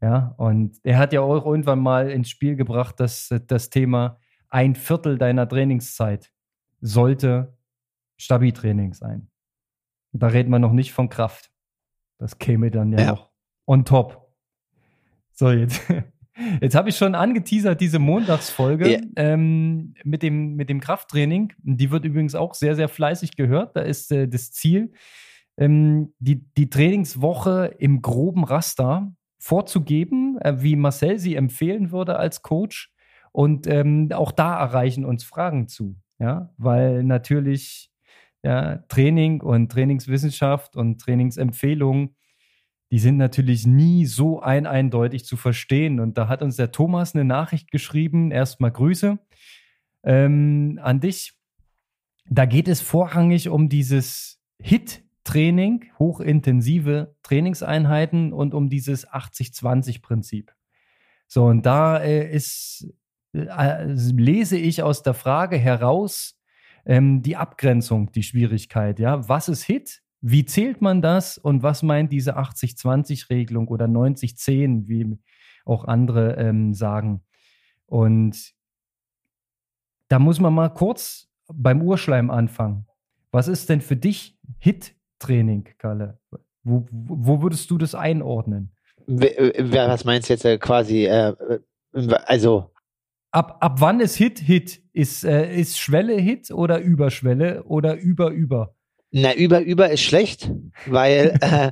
Ja, und er hat ja auch irgendwann mal ins Spiel gebracht, dass das Thema ein Viertel deiner Trainingszeit sollte Stabi-Training sein. da reden wir noch nicht von Kraft. Das käme dann ja, ja. noch on top. So, jetzt, jetzt habe ich schon angeteasert, diese Montagsfolge yeah. ähm, mit, dem, mit dem Krafttraining. Die wird übrigens auch sehr, sehr fleißig gehört. Da ist äh, das Ziel, ähm, die, die Trainingswoche im groben Raster vorzugeben, äh, wie Marcel sie empfehlen würde als Coach. Und ähm, auch da erreichen uns Fragen zu. Ja, weil natürlich ja, Training und Trainingswissenschaft und Trainingsempfehlungen, die sind natürlich nie so ein eindeutig zu verstehen. Und da hat uns der Thomas eine Nachricht geschrieben. Erstmal Grüße ähm, an dich. Da geht es vorrangig um dieses Hit Training, hochintensive Trainingseinheiten und um dieses 80-20-Prinzip. So, und da äh, ist, lese ich aus der Frage heraus ähm, die Abgrenzung, die Schwierigkeit. Ja, was ist Hit? Wie zählt man das? Und was meint diese 80-20-Regelung oder 90-10, wie auch andere ähm, sagen? Und da muss man mal kurz beim Urschleim anfangen. Was ist denn für dich Hit Training, Kalle? Wo, wo würdest du das einordnen? Was meinst du jetzt äh, quasi? Äh, also. Ab, ab wann ist Hit Hit? Ist, äh, ist Schwelle Hit oder Überschwelle oder über über? Na, über über ist schlecht, weil, äh,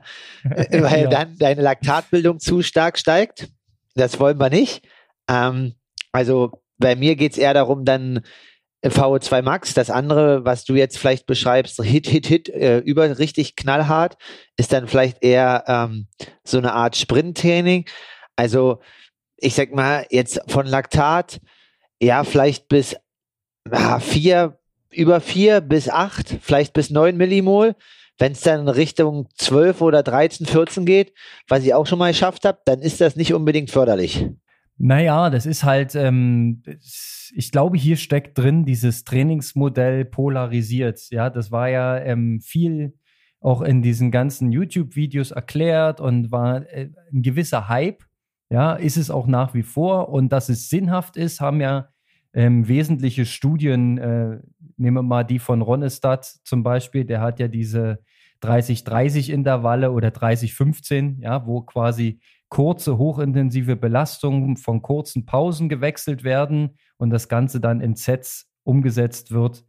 weil ja. dann deine Laktatbildung zu stark steigt. Das wollen wir nicht. Ähm, also bei mir geht es eher darum, dann VO2 Max, das andere, was du jetzt vielleicht beschreibst, Hit, Hit, Hit, äh, über richtig knallhart, ist dann vielleicht eher ähm, so eine Art Sprinttraining. Also ich sag mal, jetzt von Laktat, ja, vielleicht bis ah, vier, über vier bis acht, vielleicht bis neun Millimol. Wenn es dann Richtung 12 oder 13, 14 geht, was ich auch schon mal geschafft habe, dann ist das nicht unbedingt förderlich. Naja, das ist halt, ähm, ich glaube, hier steckt drin dieses Trainingsmodell polarisiert. Ja, das war ja ähm, viel auch in diesen ganzen YouTube-Videos erklärt und war äh, ein gewisser Hype. Ja, ist es auch nach wie vor. Und dass es sinnhaft ist, haben ja ähm, wesentliche Studien, äh, nehmen wir mal die von Ronestadt zum Beispiel, der hat ja diese 30-30-Intervalle oder 30-15, ja, wo quasi kurze, hochintensive Belastungen von kurzen Pausen gewechselt werden und das Ganze dann in Sets umgesetzt wird,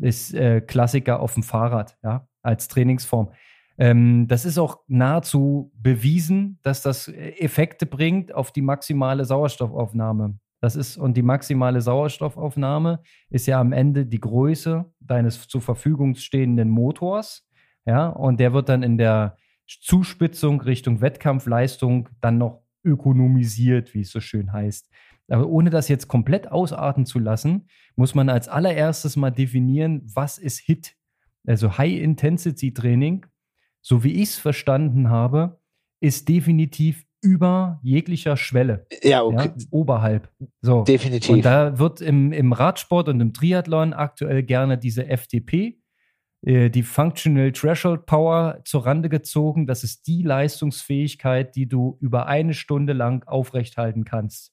ist äh, Klassiker auf dem Fahrrad, ja, als Trainingsform. Ähm, das ist auch nahezu bewiesen, dass das äh, Effekte bringt auf die maximale Sauerstoffaufnahme. Das ist, und die maximale Sauerstoffaufnahme ist ja am Ende die Größe deines zur Verfügung stehenden Motors. Ja, und der wird dann in der Zuspitzung Richtung Wettkampfleistung dann noch ökonomisiert, wie es so schön heißt. Aber ohne das jetzt komplett ausarten zu lassen, muss man als allererstes mal definieren, was ist HIT? Also High-Intensity-Training, so wie ich es verstanden habe, ist definitiv über jeglicher Schwelle. Ja, okay. Ja, oberhalb. So. Definitiv. Und da wird im, im Radsport und im Triathlon aktuell gerne diese FTP äh, die Functional Threshold Power zur Rande gezogen. Das ist die Leistungsfähigkeit, die du über eine Stunde lang aufrechthalten kannst.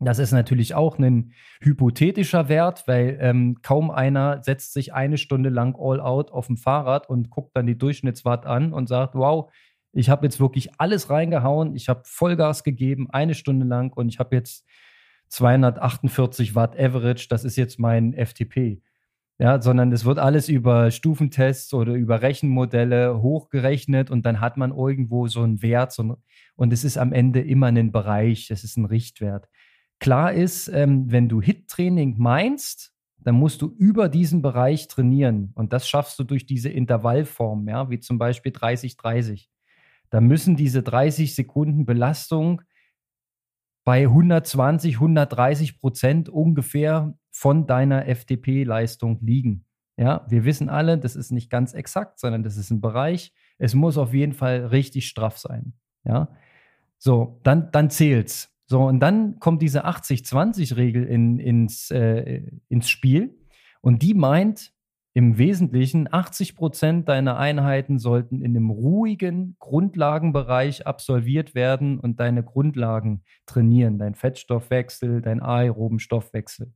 Das ist natürlich auch ein hypothetischer Wert, weil ähm, kaum einer setzt sich eine Stunde lang all out auf dem Fahrrad und guckt dann die Durchschnittswatt an und sagt, wow, ich habe jetzt wirklich alles reingehauen, ich habe Vollgas gegeben, eine Stunde lang und ich habe jetzt 248 Watt Average, das ist jetzt mein FTP ja, sondern es wird alles über Stufentests oder über Rechenmodelle hochgerechnet und dann hat man irgendwo so einen Wert so ein, und es ist am Ende immer ein Bereich, es ist ein Richtwert. Klar ist, ähm, wenn du HIT-Training meinst, dann musst du über diesen Bereich trainieren und das schaffst du durch diese Intervallform, ja, wie zum Beispiel 30-30. Da müssen diese 30 Sekunden Belastung bei 120, 130 Prozent ungefähr von deiner FTP-Leistung liegen. Ja, wir wissen alle, das ist nicht ganz exakt, sondern das ist ein Bereich. Es muss auf jeden Fall richtig straff sein. Ja, so, dann, dann zählt's. So, und dann kommt diese 80-20-Regel in, ins, äh, ins Spiel. Und die meint, im Wesentlichen 80 Prozent deiner Einheiten sollten in einem ruhigen Grundlagenbereich absolviert werden und deine Grundlagen trainieren, dein Fettstoffwechsel, dein aeroben Stoffwechsel.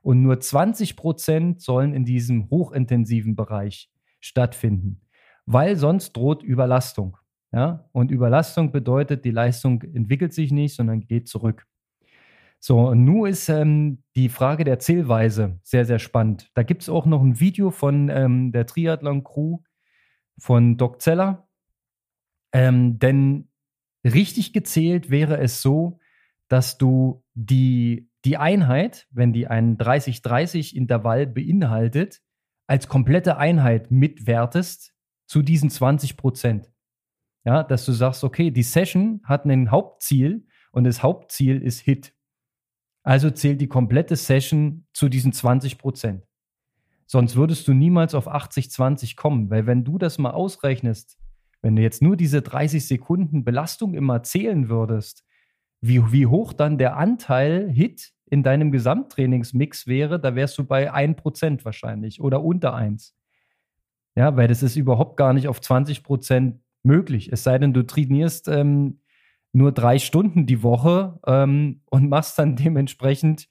Und nur 20 Prozent sollen in diesem hochintensiven Bereich stattfinden, weil sonst droht Überlastung. Ja? Und Überlastung bedeutet, die Leistung entwickelt sich nicht, sondern geht zurück. So, und nun ist ähm, die Frage der Zählweise sehr, sehr spannend. Da gibt es auch noch ein Video von ähm, der Triathlon-Crew von Doc Zeller. Ähm, denn richtig gezählt wäre es so, dass du die, die Einheit, wenn die ein 30-30-Intervall beinhaltet, als komplette Einheit mitwertest zu diesen 20 Prozent. Ja, dass du sagst, okay, die Session hat ein Hauptziel und das Hauptziel ist Hit. Also zählt die komplette Session zu diesen 20 Prozent. Sonst würdest du niemals auf 80-20 kommen, weil wenn du das mal ausrechnest, wenn du jetzt nur diese 30 Sekunden Belastung immer zählen würdest, wie, wie hoch dann der Anteil Hit in deinem Gesamttrainingsmix wäre, da wärst du bei 1% wahrscheinlich oder unter 1. Ja, weil das ist überhaupt gar nicht auf 20% möglich. Es sei denn, du trainierst ähm, nur drei Stunden die Woche ähm, und machst dann dementsprechend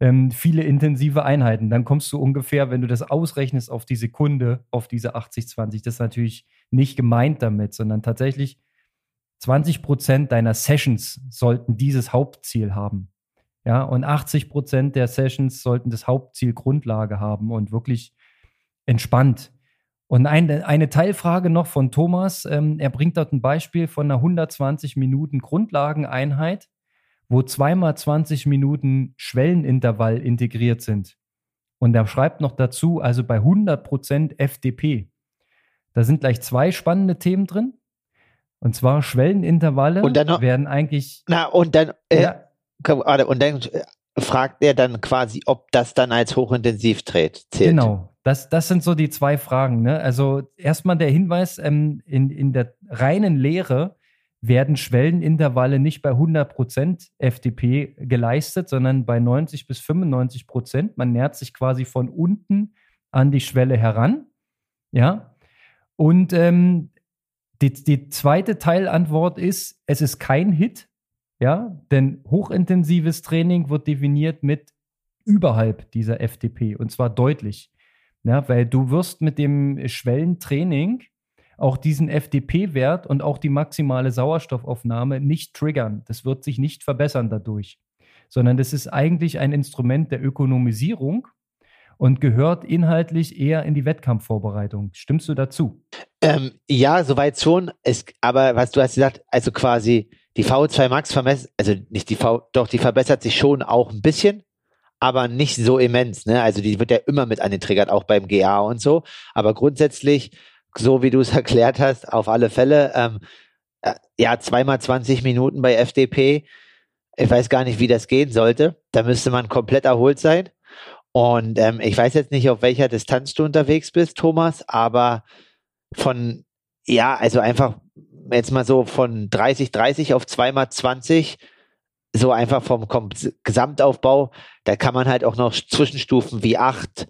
ähm, viele intensive Einheiten. Dann kommst du ungefähr, wenn du das ausrechnest auf die Sekunde, auf diese 80-20. Das ist natürlich nicht gemeint damit, sondern tatsächlich 20 Prozent deiner Sessions sollten dieses Hauptziel haben. Ja, und 80 Prozent der Sessions sollten das Hauptziel Grundlage haben und wirklich entspannt und eine, eine Teilfrage noch von Thomas. Ähm, er bringt dort ein Beispiel von einer 120 Minuten Grundlageneinheit, wo zweimal 20 Minuten Schwellenintervall integriert sind. Und er schreibt noch dazu, also bei 100% FDP. Da sind gleich zwei spannende Themen drin. Und zwar Schwellenintervalle und dann werden eigentlich. Na, und dann, äh, ja. und dann äh, fragt er dann quasi, ob das dann als hochintensiv zählt. Genau, das, das sind so die zwei Fragen. Ne? Also erstmal der Hinweis, ähm, in, in der reinen Lehre werden Schwellenintervalle nicht bei 100% FDP geleistet, sondern bei 90 bis 95 Prozent. Man nähert sich quasi von unten an die Schwelle heran. Ja. Und ähm, die, die zweite Teilantwort ist, es ist kein Hit. Ja, denn hochintensives Training wird definiert mit überhalb dieser FDP und zwar deutlich. Ja, weil du wirst mit dem Schwellentraining auch diesen FDP-Wert und auch die maximale Sauerstoffaufnahme nicht triggern. Das wird sich nicht verbessern dadurch, sondern das ist eigentlich ein Instrument der Ökonomisierung und gehört inhaltlich eher in die Wettkampfvorbereitung. Stimmst du dazu? Ähm, ja, soweit schon. Es, aber was du hast gesagt, also quasi die VO2 Max vermessen, also nicht die V, doch die verbessert sich schon auch ein bisschen, aber nicht so immens. Ne? Also die wird ja immer mit angetriggert, auch beim GA und so. Aber grundsätzlich, so wie du es erklärt hast, auf alle Fälle, ähm, äh, ja, zweimal 20 Minuten bei FDP. Ich weiß gar nicht, wie das gehen sollte. Da müsste man komplett erholt sein. Und ähm, ich weiß jetzt nicht, auf welcher Distanz du unterwegs bist, Thomas, aber von, ja, also einfach jetzt mal so von 30, 30 auf zweimal 20 so einfach vom Gesamtaufbau, da kann man halt auch noch Zwischenstufen wie 8,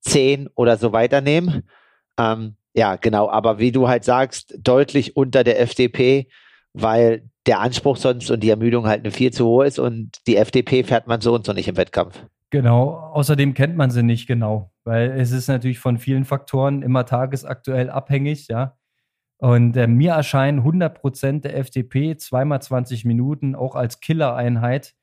10 oder so weiternehmen. Ähm, ja, genau, aber wie du halt sagst, deutlich unter der FDP, weil der Anspruch sonst und die Ermüdung halt eine viel zu hoch ist und die FDP fährt man so und so nicht im Wettkampf. Genau, außerdem kennt man sie nicht genau, weil es ist natürlich von vielen Faktoren immer tagesaktuell abhängig, ja. Und äh, mir erscheinen 100% der FDP zweimal 20 Minuten auch als Killereinheit.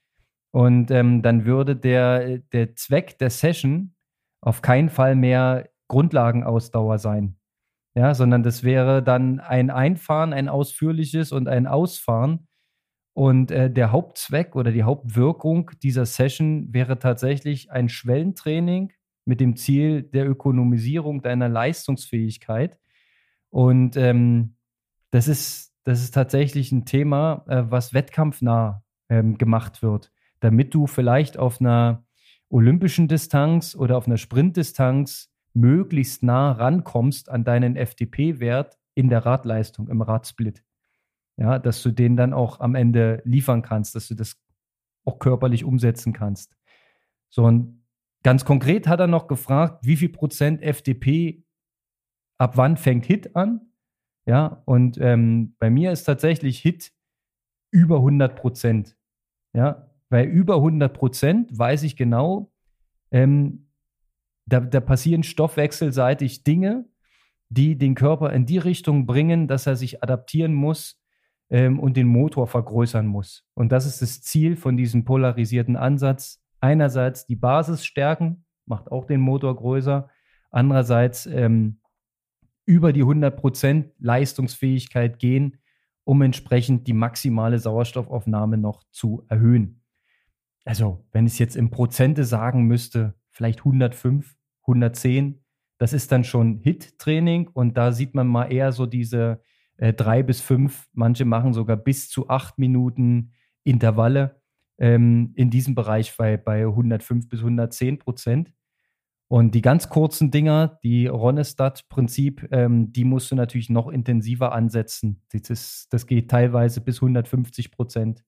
Und ähm, dann würde der, der Zweck der Session auf keinen Fall mehr Grundlagenausdauer sein. Ja, sondern das wäre dann ein Einfahren, ein ausführliches und ein Ausfahren. Und äh, der Hauptzweck oder die Hauptwirkung dieser Session wäre tatsächlich ein Schwellentraining mit dem Ziel der Ökonomisierung deiner Leistungsfähigkeit und ähm, das, ist, das ist tatsächlich ein Thema, äh, was wettkampfnah ähm, gemacht wird, damit du vielleicht auf einer olympischen Distanz oder auf einer Sprintdistanz möglichst nah rankommst an deinen FDP-Wert in der Radleistung, im Radsplit. Ja, dass du den dann auch am Ende liefern kannst, dass du das auch körperlich umsetzen kannst. So, und Ganz konkret hat er noch gefragt, wie viel Prozent FDP ab wann fängt Hit an? Ja, und ähm, bei mir ist tatsächlich Hit über 100 Prozent. Ja, weil über 100 Prozent weiß ich genau, ähm, da, da passieren stoffwechselseitig Dinge, die den Körper in die Richtung bringen, dass er sich adaptieren muss ähm, und den Motor vergrößern muss. Und das ist das Ziel von diesem polarisierten Ansatz. Einerseits die Basis stärken, macht auch den Motor größer. Andererseits ähm, über die 100% Leistungsfähigkeit gehen, um entsprechend die maximale Sauerstoffaufnahme noch zu erhöhen. Also, wenn ich es jetzt in Prozente sagen müsste, vielleicht 105, 110, das ist dann schon Hit-Training und da sieht man mal eher so diese äh, drei bis fünf, manche machen sogar bis zu acht Minuten Intervalle ähm, in diesem Bereich bei, bei 105 bis 110 Prozent. Und die ganz kurzen Dinger, die Ronestadt-Prinzip, ähm, die musst du natürlich noch intensiver ansetzen. Das, ist, das geht teilweise bis 150 Prozent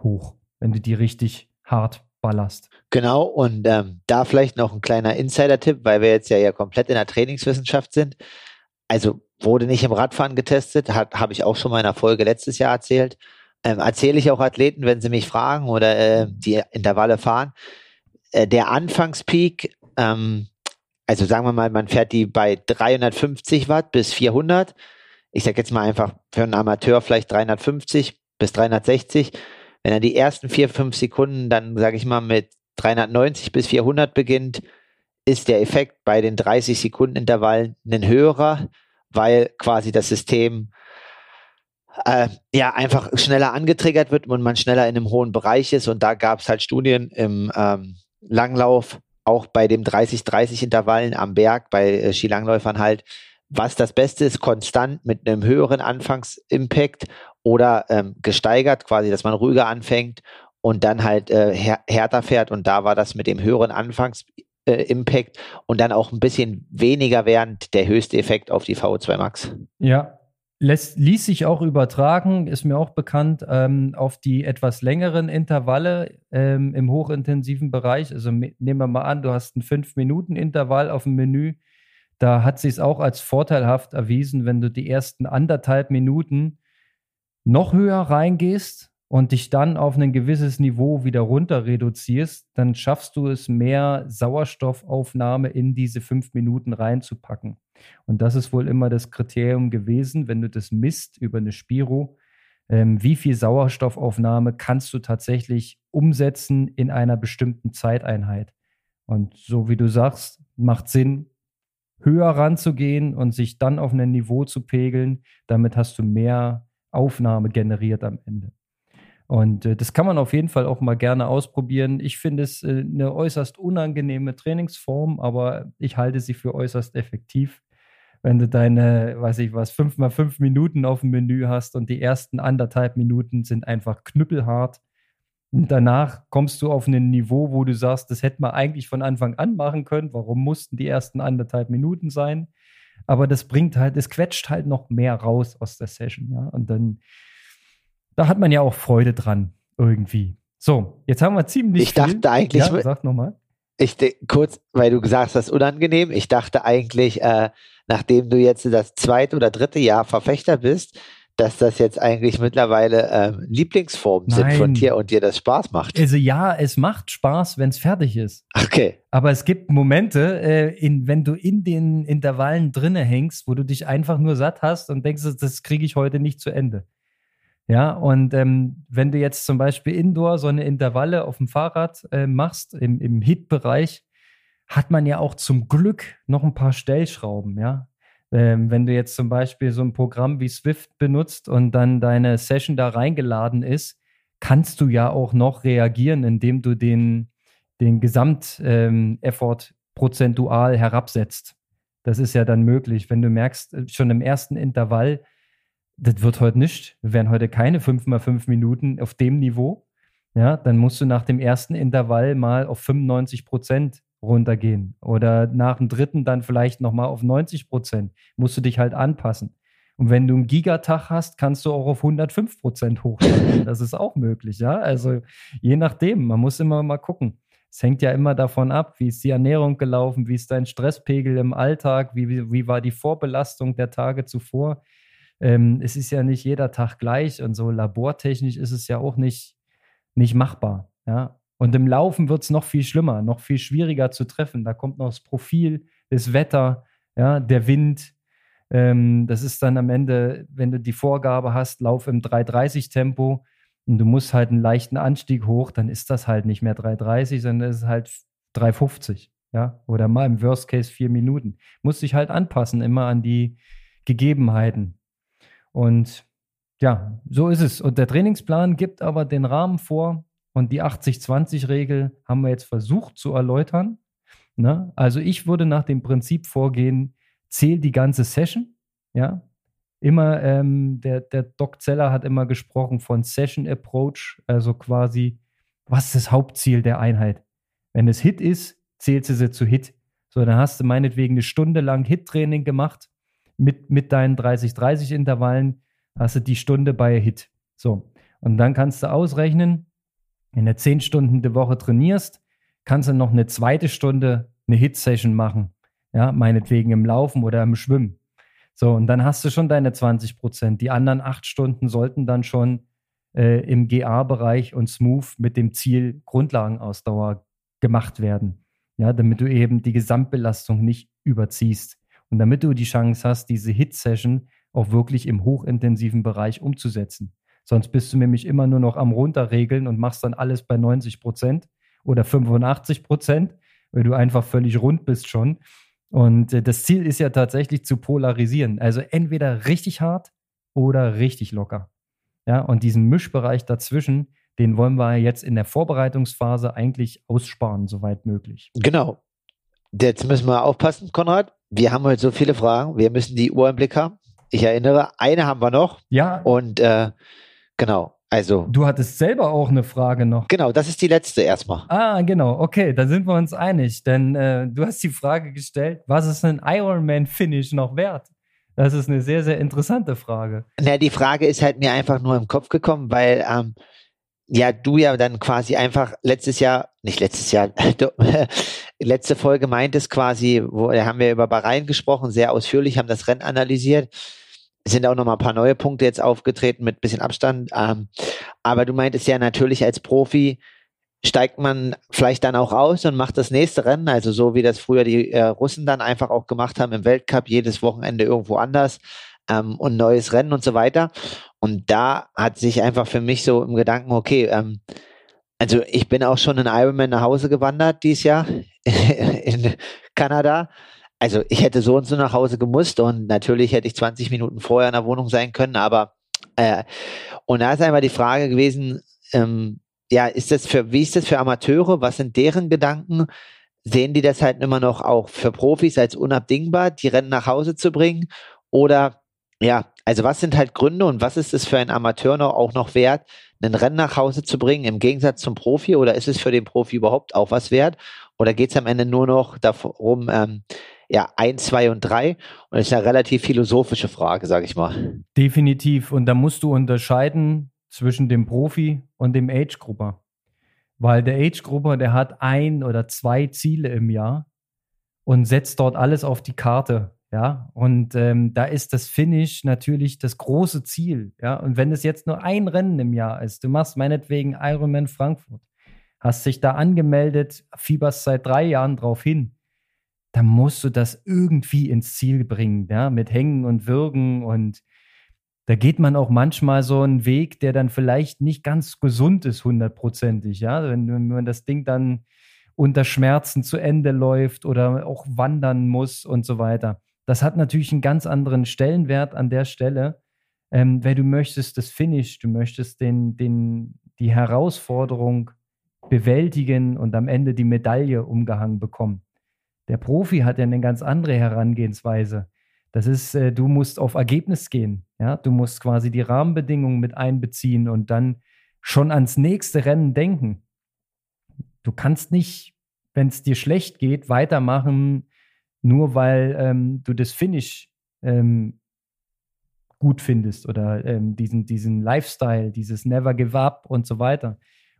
hoch, wenn du die richtig hart ballerst. Genau, und ähm, da vielleicht noch ein kleiner Insider-Tipp, weil wir jetzt ja, ja komplett in der Trainingswissenschaft sind. Also wurde nicht im Radfahren getestet, habe ich auch schon mal in einer Folge letztes Jahr erzählt. Ähm, erzähle ich auch Athleten, wenn sie mich fragen oder äh, die Intervalle fahren. Äh, der Anfangspeak ähm, also sagen wir mal, man fährt die bei 350 Watt bis 400. Ich sage jetzt mal einfach für einen Amateur vielleicht 350 bis 360. Wenn er die ersten vier, fünf Sekunden dann, sage ich mal, mit 390 bis 400 beginnt, ist der Effekt bei den 30 Sekunden Intervallen ein höherer, weil quasi das System äh, ja einfach schneller angetriggert wird und man schneller in einem hohen Bereich ist. Und da gab es halt Studien im ähm, Langlauf, auch bei dem 30-30-Intervallen am Berg, bei äh, Skilangläufern halt, was das Beste ist, konstant mit einem höheren Anfangsimpact oder ähm, gesteigert, quasi, dass man ruhiger anfängt und dann halt äh, här härter fährt. Und da war das mit dem höheren Anfangsimpact äh, und dann auch ein bisschen weniger während der höchste Effekt auf die VO2 Max. Ja, Lässt, ließ sich auch übertragen, ist mir auch bekannt, ähm, auf die etwas längeren Intervalle ähm, im hochintensiven Bereich. Also nehmen wir mal an, du hast ein 5-Minuten-Intervall auf dem Menü. Da hat sich es auch als vorteilhaft erwiesen, wenn du die ersten anderthalb Minuten noch höher reingehst und dich dann auf ein gewisses Niveau wieder runter reduzierst, dann schaffst du es, mehr Sauerstoffaufnahme in diese fünf Minuten reinzupacken. Und das ist wohl immer das Kriterium gewesen, wenn du das misst über eine Spiro, ähm, wie viel Sauerstoffaufnahme kannst du tatsächlich umsetzen in einer bestimmten Zeiteinheit. Und so wie du sagst, macht Sinn, höher ranzugehen und sich dann auf ein Niveau zu pegeln. Damit hast du mehr Aufnahme generiert am Ende. Und äh, das kann man auf jeden Fall auch mal gerne ausprobieren. Ich finde es äh, eine äußerst unangenehme Trainingsform, aber ich halte sie für äußerst effektiv. Wenn du deine, weiß ich was, fünf mal fünf Minuten auf dem Menü hast und die ersten anderthalb Minuten sind einfach knüppelhart. Und danach kommst du auf ein Niveau, wo du sagst, das hätte man eigentlich von Anfang an machen können. Warum mussten die ersten anderthalb Minuten sein? Aber das bringt halt, es quetscht halt noch mehr raus aus der Session, ja. Und dann da hat man ja auch Freude dran, irgendwie. So, jetzt haben wir ziemlich. Ich dachte viel. eigentlich. Ja, sag nochmal. Ich kurz, weil du gesagt hast, unangenehm. Ich dachte eigentlich, äh, nachdem du jetzt das zweite oder dritte Jahr Verfechter bist, dass das jetzt eigentlich mittlerweile ähm, Lieblingsformen sind von dir und dir das Spaß macht. Also ja, es macht Spaß, wenn es fertig ist. Okay. Aber es gibt Momente, äh, in, wenn du in den Intervallen drinne hängst, wo du dich einfach nur satt hast und denkst, das kriege ich heute nicht zu Ende. Ja, und ähm, wenn du jetzt zum Beispiel Indoor so eine Intervalle auf dem Fahrrad äh, machst, im, im Hit-Bereich, hat man ja auch zum Glück noch ein paar Stellschrauben, ja. Ähm, wenn du jetzt zum Beispiel so ein Programm wie Swift benutzt und dann deine Session da reingeladen ist, kannst du ja auch noch reagieren, indem du den, den Gesamteffort ähm, prozentual herabsetzt. Das ist ja dann möglich. Wenn du merkst, äh, schon im ersten Intervall, das wird heute nicht. Wir werden heute keine 5 mal 5 Minuten auf dem Niveau. Ja, dann musst du nach dem ersten Intervall mal auf 95 Prozent runtergehen. Oder nach dem dritten dann vielleicht nochmal auf 90 Prozent. Musst du dich halt anpassen. Und wenn du einen Gigatag hast, kannst du auch auf 105 Prozent hochsteigen. Das ist auch möglich, ja. Also je nachdem, man muss immer mal gucken. Es hängt ja immer davon ab, wie ist die Ernährung gelaufen, wie ist dein Stresspegel im Alltag, wie, wie war die Vorbelastung der Tage zuvor. Ähm, es ist ja nicht jeder Tag gleich und so labortechnisch ist es ja auch nicht, nicht machbar. Ja? Und im Laufen wird es noch viel schlimmer, noch viel schwieriger zu treffen. Da kommt noch das Profil, das Wetter, ja, der Wind. Ähm, das ist dann am Ende, wenn du die Vorgabe hast, lauf im 330 Tempo, und du musst halt einen leichten Anstieg hoch, dann ist das halt nicht mehr 3,30, sondern es ist halt 3,50. Ja, oder mal im Worst Case vier Minuten. Muss dich halt anpassen, immer an die Gegebenheiten. Und ja, so ist es. Und der Trainingsplan gibt aber den Rahmen vor. Und die 80-20-Regel haben wir jetzt versucht zu erläutern. Ne? Also ich würde nach dem Prinzip vorgehen, zähl die ganze Session. Ja, immer, ähm, der, der Doc Zeller hat immer gesprochen von Session Approach, also quasi, was ist das Hauptziel der Einheit? Wenn es Hit ist, zählst du sie zu Hit. So, dann hast du meinetwegen eine Stunde lang Hit-Training gemacht mit, mit deinen 30-30-Intervallen, hast du die Stunde bei Hit. So, und dann kannst du ausrechnen, wenn du 10 Stunden die Woche trainierst, kannst du noch eine zweite Stunde eine Hit-Session machen. Ja, meinetwegen im Laufen oder im Schwimmen. So, und dann hast du schon deine 20 Prozent. Die anderen acht Stunden sollten dann schon äh, im GA-Bereich und Smooth mit dem Ziel Grundlagenausdauer gemacht werden. Ja, damit du eben die Gesamtbelastung nicht überziehst. Und damit du die Chance hast, diese Hit-Session auch wirklich im hochintensiven Bereich umzusetzen. Sonst bist du nämlich immer nur noch am Runterregeln und machst dann alles bei 90 Prozent oder 85 Prozent, weil du einfach völlig rund bist schon. Und äh, das Ziel ist ja tatsächlich zu polarisieren. Also entweder richtig hart oder richtig locker. Ja, und diesen Mischbereich dazwischen, den wollen wir jetzt in der Vorbereitungsphase eigentlich aussparen, soweit möglich. Genau. Jetzt müssen wir aufpassen, Konrad. Wir haben heute so viele Fragen. Wir müssen die Uhr im Blick haben. Ich erinnere, eine haben wir noch. Ja. Und äh, genau. Also. Du hattest selber auch eine Frage noch. Genau, das ist die letzte erstmal. Ah, genau. Okay, da sind wir uns einig. Denn äh, du hast die Frage gestellt, was ist ein Ironman-Finish noch wert? Das ist eine sehr, sehr interessante Frage. Na, die Frage ist halt mir einfach nur im Kopf gekommen, weil ähm, ja du ja dann quasi einfach letztes Jahr, nicht letztes Jahr, letzte Folge meintest quasi, wo da haben wir über Bahrain gesprochen, sehr ausführlich, haben das Rennen analysiert es sind auch noch mal ein paar neue Punkte jetzt aufgetreten mit bisschen Abstand. Ähm, aber du meintest ja natürlich als Profi steigt man vielleicht dann auch aus und macht das nächste Rennen, also so wie das früher die äh, Russen dann einfach auch gemacht haben im Weltcup, jedes Wochenende irgendwo anders ähm, und neues Rennen und so weiter. Und da hat sich einfach für mich so im Gedanken, okay, ähm, also ich bin auch schon in Ironman nach Hause gewandert dieses Jahr in Kanada also ich hätte so und so nach Hause gemusst und natürlich hätte ich 20 Minuten vorher in der Wohnung sein können, aber äh, und da ist einmal die Frage gewesen, ähm, ja, ist das für, wie ist das für Amateure? Was sind deren Gedanken? Sehen die das halt immer noch auch für Profis als unabdingbar, die Rennen nach Hause zu bringen? Oder ja, also was sind halt Gründe und was ist es für einen Amateur noch auch noch wert, ein Rennen nach Hause zu bringen im Gegensatz zum Profi? Oder ist es für den Profi überhaupt auch was wert? Oder geht es am Ende nur noch darum, ähm, ja, eins, zwei und drei. Und das ist eine relativ philosophische Frage, sage ich mal. Definitiv. Und da musst du unterscheiden zwischen dem Profi und dem Age-Grupper. Weil der Age-Grupper, der hat ein oder zwei Ziele im Jahr und setzt dort alles auf die Karte. Ja, und ähm, da ist das Finish natürlich das große Ziel. Ja, und wenn es jetzt nur ein Rennen im Jahr ist, du machst meinetwegen Ironman Frankfurt, hast dich da angemeldet, fieberst seit drei Jahren drauf hin, dann musst du das irgendwie ins Ziel bringen, ja, mit Hängen und Würgen. Und da geht man auch manchmal so einen Weg, der dann vielleicht nicht ganz gesund ist, hundertprozentig, ja, wenn, wenn man das Ding dann unter Schmerzen zu Ende läuft oder auch wandern muss und so weiter. Das hat natürlich einen ganz anderen Stellenwert an der Stelle, ähm, weil du möchtest das Finish, du möchtest den, den, die Herausforderung bewältigen und am Ende die Medaille umgehangen bekommen. Der Profi hat ja eine ganz andere Herangehensweise. Das ist, äh, du musst auf Ergebnis gehen. Ja? Du musst quasi die Rahmenbedingungen mit einbeziehen und dann schon ans nächste Rennen denken. Du kannst nicht, wenn es dir schlecht geht, weitermachen, nur weil ähm, du das Finish ähm, gut findest oder ähm, diesen, diesen Lifestyle, dieses Never Give Up und so weiter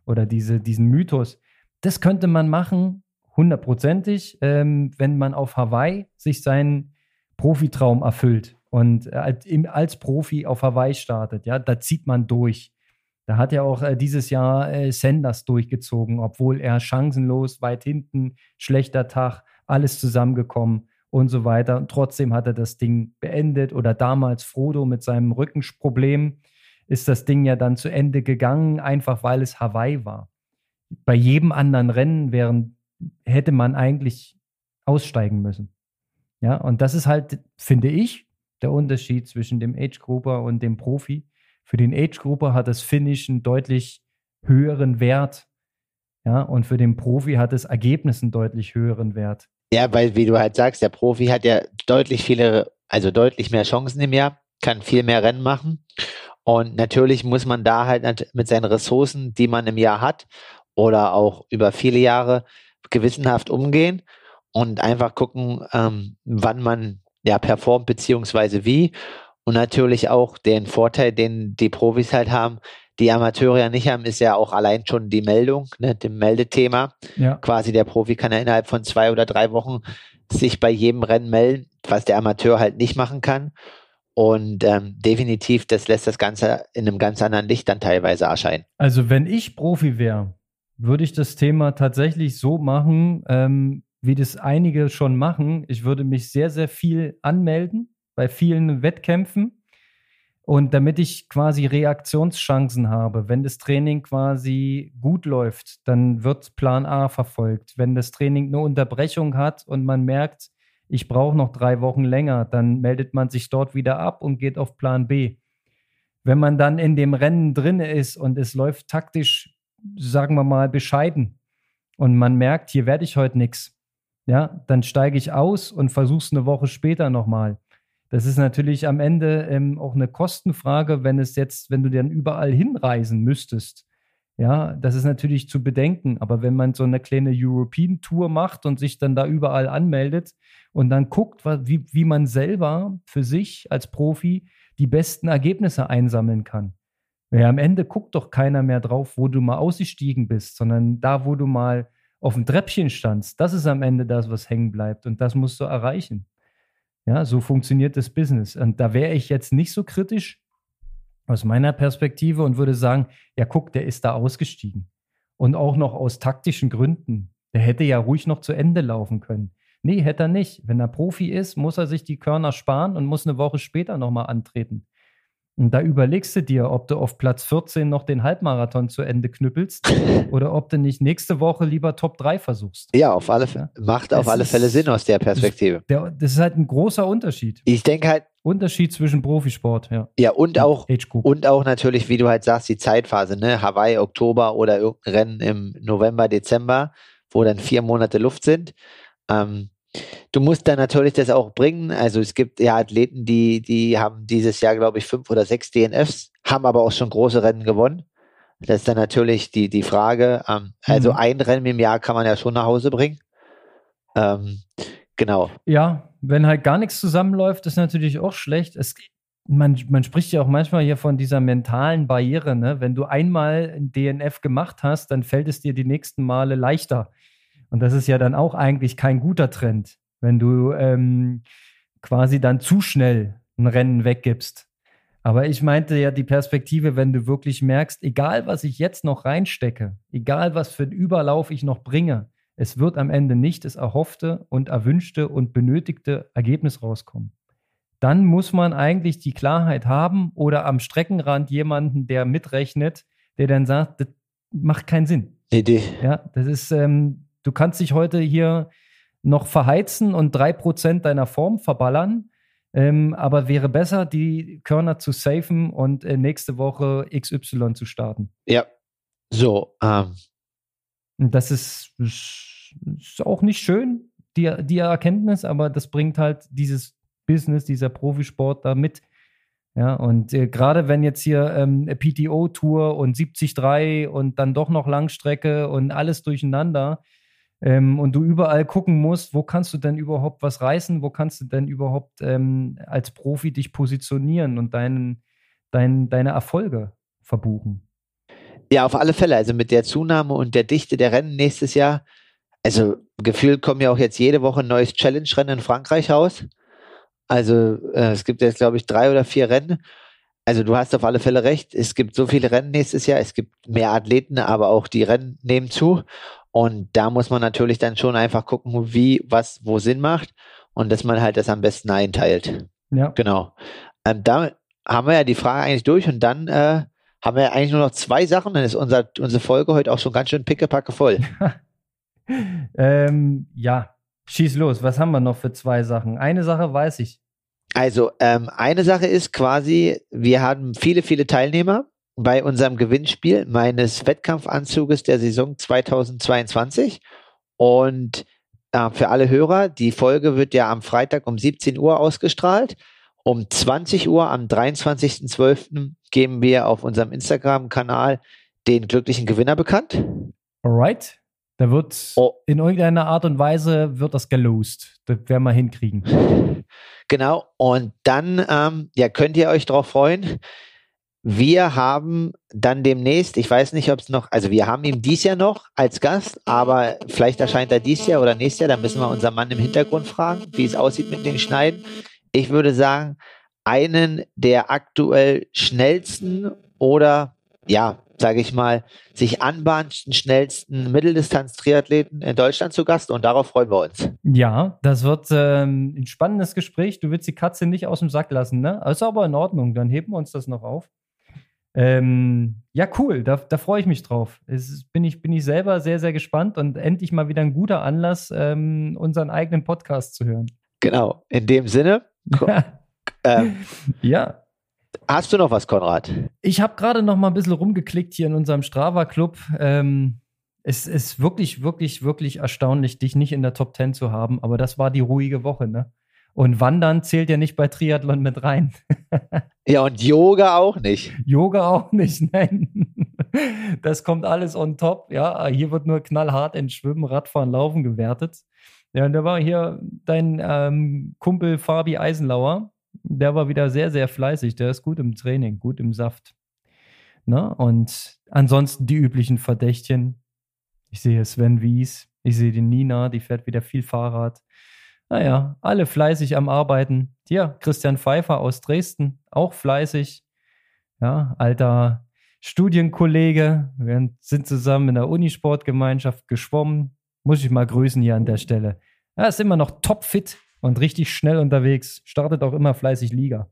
oder diese, diesen Mythos das könnte man machen, hundertprozentig, ähm, wenn man auf Hawaii sich seinen Profitraum erfüllt und äh, als Profi auf Hawaii startet. Ja, da zieht man durch. Da hat ja auch äh, dieses Jahr äh, Sanders durchgezogen, obwohl er chancenlos, weit hinten, schlechter Tag, alles zusammengekommen und so weiter. Und trotzdem hat er das Ding beendet oder damals Frodo mit seinem Rückenproblem ist das Ding ja dann zu Ende gegangen, einfach weil es Hawaii war. Bei jedem anderen Rennen wären, hätte man eigentlich aussteigen müssen. Ja, und das ist halt, finde ich, der Unterschied zwischen dem Age Grouper und dem Profi. Für den Age Grouper hat das Finish einen deutlich höheren Wert. Ja, und für den Profi hat das Ergebnis einen deutlich höheren Wert. Ja, weil, wie du halt sagst, der Profi hat ja deutlich viele, also deutlich mehr Chancen im Jahr, kann viel mehr Rennen machen. Und natürlich muss man da halt mit seinen Ressourcen, die man im Jahr hat oder auch über viele Jahre gewissenhaft umgehen und einfach gucken, ähm, wann man ja performt beziehungsweise wie. Und natürlich auch den Vorteil, den die Profis halt haben, die Amateure ja nicht haben, ist ja auch allein schon die Meldung, ne, dem Meldethema. Ja. Quasi der Profi kann ja innerhalb von zwei oder drei Wochen sich bei jedem Rennen melden, was der Amateur halt nicht machen kann. Und ähm, definitiv, das lässt das Ganze in einem ganz anderen Licht dann teilweise erscheinen. Also wenn ich Profi wäre, würde ich das Thema tatsächlich so machen, ähm, wie das einige schon machen. Ich würde mich sehr, sehr viel anmelden bei vielen Wettkämpfen. Und damit ich quasi Reaktionschancen habe, wenn das Training quasi gut läuft, dann wird Plan A verfolgt. Wenn das Training eine Unterbrechung hat und man merkt, ich brauche noch drei Wochen länger, dann meldet man sich dort wieder ab und geht auf Plan B. Wenn man dann in dem Rennen drin ist und es läuft taktisch, sagen wir mal, bescheiden und man merkt, hier werde ich heute nichts, ja, dann steige ich aus und versuche es eine Woche später nochmal. Das ist natürlich am Ende ähm, auch eine Kostenfrage, wenn es jetzt, wenn du dann überall hinreisen müsstest. Ja, das ist natürlich zu bedenken. Aber wenn man so eine kleine European Tour macht und sich dann da überall anmeldet und dann guckt, wie, wie man selber für sich als Profi die besten Ergebnisse einsammeln kann. Ja, am Ende guckt doch keiner mehr drauf, wo du mal ausgestiegen bist, sondern da, wo du mal auf dem Treppchen standst. Das ist am Ende das, was hängen bleibt und das musst du erreichen. Ja, so funktioniert das Business. Und da wäre ich jetzt nicht so kritisch, aus meiner Perspektive und würde sagen, ja, guck, der ist da ausgestiegen. Und auch noch aus taktischen Gründen. Der hätte ja ruhig noch zu Ende laufen können. Nee, hätte er nicht. Wenn er Profi ist, muss er sich die Körner sparen und muss eine Woche später nochmal antreten. Und da überlegst du dir, ob du auf Platz 14 noch den Halbmarathon zu Ende knüppelst oder ob du nicht nächste Woche lieber Top 3 versuchst. Ja, auf alle Fälle. Macht auf alle Fälle Sinn aus der Perspektive. Das, das ist halt ein großer Unterschied. Ich denke halt. Unterschied zwischen Profisport, ja. Ja, und auch, und auch natürlich, wie du halt sagst, die Zeitphase, ne? Hawaii, Oktober oder irgendein Rennen im November, Dezember, wo dann vier Monate Luft sind. Ähm, Du musst dann natürlich das auch bringen. Also es gibt ja Athleten, die, die haben dieses Jahr, glaube ich, fünf oder sechs DNFs, haben aber auch schon große Rennen gewonnen. Das ist dann natürlich die, die Frage. Ähm, also mhm. ein Rennen im Jahr kann man ja schon nach Hause bringen. Ähm, genau. Ja, wenn halt gar nichts zusammenläuft, ist natürlich auch schlecht. Es, man, man spricht ja auch manchmal hier von dieser mentalen Barriere. Ne? Wenn du einmal ein DNF gemacht hast, dann fällt es dir die nächsten Male leichter. Und das ist ja dann auch eigentlich kein guter Trend, wenn du ähm, quasi dann zu schnell ein Rennen weggibst. Aber ich meinte ja die Perspektive, wenn du wirklich merkst, egal was ich jetzt noch reinstecke, egal was für einen Überlauf ich noch bringe, es wird am Ende nicht das erhoffte und erwünschte und benötigte Ergebnis rauskommen. Dann muss man eigentlich die Klarheit haben oder am Streckenrand jemanden, der mitrechnet, der dann sagt, das macht keinen Sinn. Idee. Ja, das ist, ähm, Du kannst dich heute hier noch verheizen und drei Prozent deiner Form verballern. Ähm, aber wäre besser, die Körner zu safen und äh, nächste Woche XY zu starten. Ja, so. Ähm. Das ist, ist auch nicht schön, die, die Erkenntnis, aber das bringt halt dieses Business, dieser Profisport da mit. Ja, und äh, gerade wenn jetzt hier ähm, PTO-Tour und 73 und dann doch noch Langstrecke und alles durcheinander, ähm, und du überall gucken musst, wo kannst du denn überhaupt was reißen, wo kannst du denn überhaupt ähm, als Profi dich positionieren und deinen, dein, deine Erfolge verbuchen. Ja, auf alle Fälle. Also mit der Zunahme und der Dichte der Rennen nächstes Jahr. Also gefühlt kommen ja auch jetzt jede Woche ein neues Challenge-Rennen in Frankreich raus. Also äh, es gibt jetzt, glaube ich, drei oder vier Rennen. Also du hast auf alle Fälle recht. Es gibt so viele Rennen nächstes Jahr. Es gibt mehr Athleten, aber auch die Rennen nehmen zu. Und da muss man natürlich dann schon einfach gucken, wie, was, wo Sinn macht und dass man halt das am besten einteilt. Ja. Genau. Ähm, da haben wir ja die Frage eigentlich durch und dann äh, haben wir ja eigentlich nur noch zwei Sachen. Dann ist unser, unsere Folge heute auch schon ganz schön pickepacke voll. ähm, ja, schieß los. Was haben wir noch für zwei Sachen? Eine Sache weiß ich. Also ähm, eine Sache ist quasi, wir haben viele, viele Teilnehmer bei unserem Gewinnspiel meines Wettkampfanzuges der Saison 2022. Und äh, für alle Hörer, die Folge wird ja am Freitag um 17 Uhr ausgestrahlt. Um 20 Uhr am 23.12. geben wir auf unserem Instagram-Kanal den glücklichen Gewinner bekannt. Alright. Da wird oh. in irgendeiner Art und Weise wird das gelost. Das werden wir hinkriegen. Genau. Und dann ähm, ja, könnt ihr euch darauf freuen. Wir haben dann demnächst, ich weiß nicht, ob es noch, also wir haben ihn dies Jahr noch als Gast, aber vielleicht erscheint er dies Jahr oder nächstes Jahr, dann müssen wir unseren Mann im Hintergrund fragen, wie es aussieht mit den Schneiden. Ich würde sagen, einen der aktuell schnellsten oder ja, sage ich mal, sich anbahnendsten, schnellsten Mitteldistanz-Triathleten in Deutschland zu Gast und darauf freuen wir uns. Ja, das wird ähm, ein spannendes Gespräch. Du willst die Katze nicht aus dem Sack lassen, ne? ist aber in Ordnung, dann heben wir uns das noch auf. Ähm, ja, cool, da, da freue ich mich drauf. Es bin, ich, bin ich selber sehr, sehr gespannt und endlich mal wieder ein guter Anlass, ähm, unseren eigenen Podcast zu hören. Genau, in dem Sinne. ähm, ja. Hast du noch was, Konrad? Ich habe gerade noch mal ein bisschen rumgeklickt hier in unserem Strava-Club. Ähm, es ist wirklich, wirklich, wirklich erstaunlich, dich nicht in der Top 10 zu haben, aber das war die ruhige Woche, ne? Und Wandern zählt ja nicht bei Triathlon mit rein. ja, und Yoga auch nicht. Yoga auch nicht, nein. Das kommt alles on top. Ja, hier wird nur knallhart in Schwimmen, Radfahren, Laufen gewertet. Ja, und da war hier dein ähm, Kumpel Fabi Eisenlauer. Der war wieder sehr, sehr fleißig. Der ist gut im Training, gut im Saft. Ne? Und ansonsten die üblichen Verdächtchen. Ich sehe Sven Wies, ich sehe die Nina, die fährt wieder viel Fahrrad. Naja, alle fleißig am Arbeiten. Hier, Christian Pfeiffer aus Dresden, auch fleißig. Ja, alter Studienkollege. Wir sind zusammen in der Unisportgemeinschaft geschwommen. Muss ich mal grüßen hier an der Stelle. Er ist immer noch topfit und richtig schnell unterwegs. Startet auch immer fleißig Liga.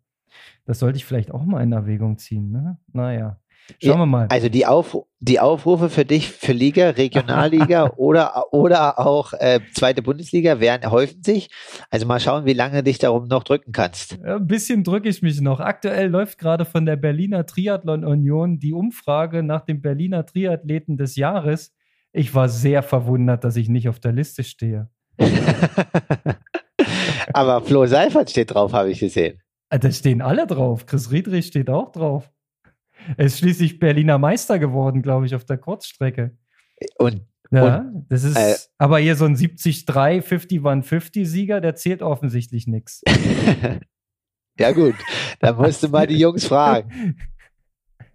Das sollte ich vielleicht auch mal in Erwägung ziehen. Ne? Naja. Schauen ja, wir mal. Also die, Auf, die Aufrufe für dich für Liga, Regionalliga oder, oder auch äh, zweite Bundesliga werden, häufen sich. Also mal schauen, wie lange dich darum noch drücken kannst. Ja, ein bisschen drücke ich mich noch. Aktuell läuft gerade von der Berliner Triathlon Union die Umfrage nach dem Berliner Triathleten des Jahres. Ich war sehr verwundert, dass ich nicht auf der Liste stehe. Aber Flo Seifert steht drauf, habe ich gesehen. Ah, da stehen alle drauf. Chris Riedrich steht auch drauf. Er ist schließlich Berliner Meister geworden, glaube ich, auf der Kurzstrecke. Und ja, und, das ist äh, aber hier so ein 73 50-150 Sieger, der zählt offensichtlich nichts. ja, gut, da musst du mal die Jungs fragen.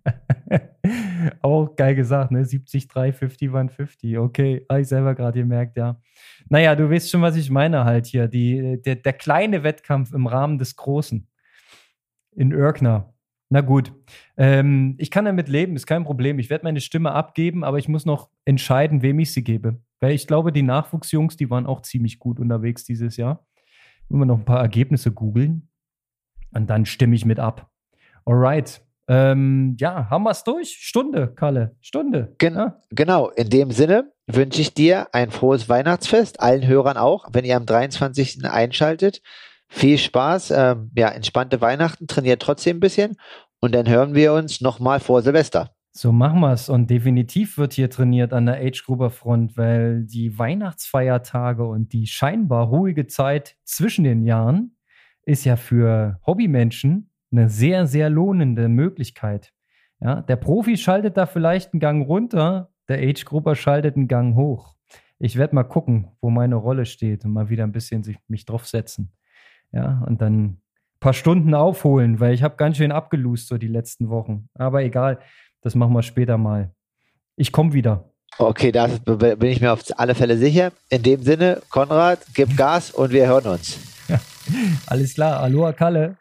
Auch geil gesagt, ne? 73 50-150. Okay, habe ich selber gerade gemerkt, ja. Naja, du weißt schon, was ich meine halt hier. Die, der, der kleine Wettkampf im Rahmen des Großen in Örkner. Na gut, ähm, ich kann damit leben, ist kein Problem. Ich werde meine Stimme abgeben, aber ich muss noch entscheiden, wem ich sie gebe. Weil ich glaube, die Nachwuchsjungs, die waren auch ziemlich gut unterwegs dieses Jahr. Wenn wir noch ein paar Ergebnisse googeln und dann stimme ich mit ab. Alright. Ähm, ja, haben wir es durch? Stunde, Kalle. Stunde. Gen ja? Genau. In dem Sinne wünsche ich dir ein frohes Weihnachtsfest, allen Hörern auch, wenn ihr am 23. einschaltet. Viel Spaß, ähm, ja, entspannte Weihnachten, trainiert trotzdem ein bisschen und dann hören wir uns nochmal vor Silvester. So machen wir es. Und definitiv wird hier trainiert an der Age-Gruber-Front, weil die Weihnachtsfeiertage und die scheinbar ruhige Zeit zwischen den Jahren ist ja für Hobbymenschen eine sehr, sehr lohnende Möglichkeit. Ja, der Profi schaltet da vielleicht einen Gang runter, der Age-Grupper schaltet einen Gang hoch. Ich werde mal gucken, wo meine Rolle steht und mal wieder ein bisschen sich, mich draufsetzen. Ja, und dann ein paar Stunden aufholen, weil ich habe ganz schön abgelust so die letzten Wochen. Aber egal, das machen wir später mal. Ich komme wieder. Okay, da bin ich mir auf alle Fälle sicher. In dem Sinne, Konrad, gib Gas und wir hören uns. Ja, alles klar. Aloha Kalle.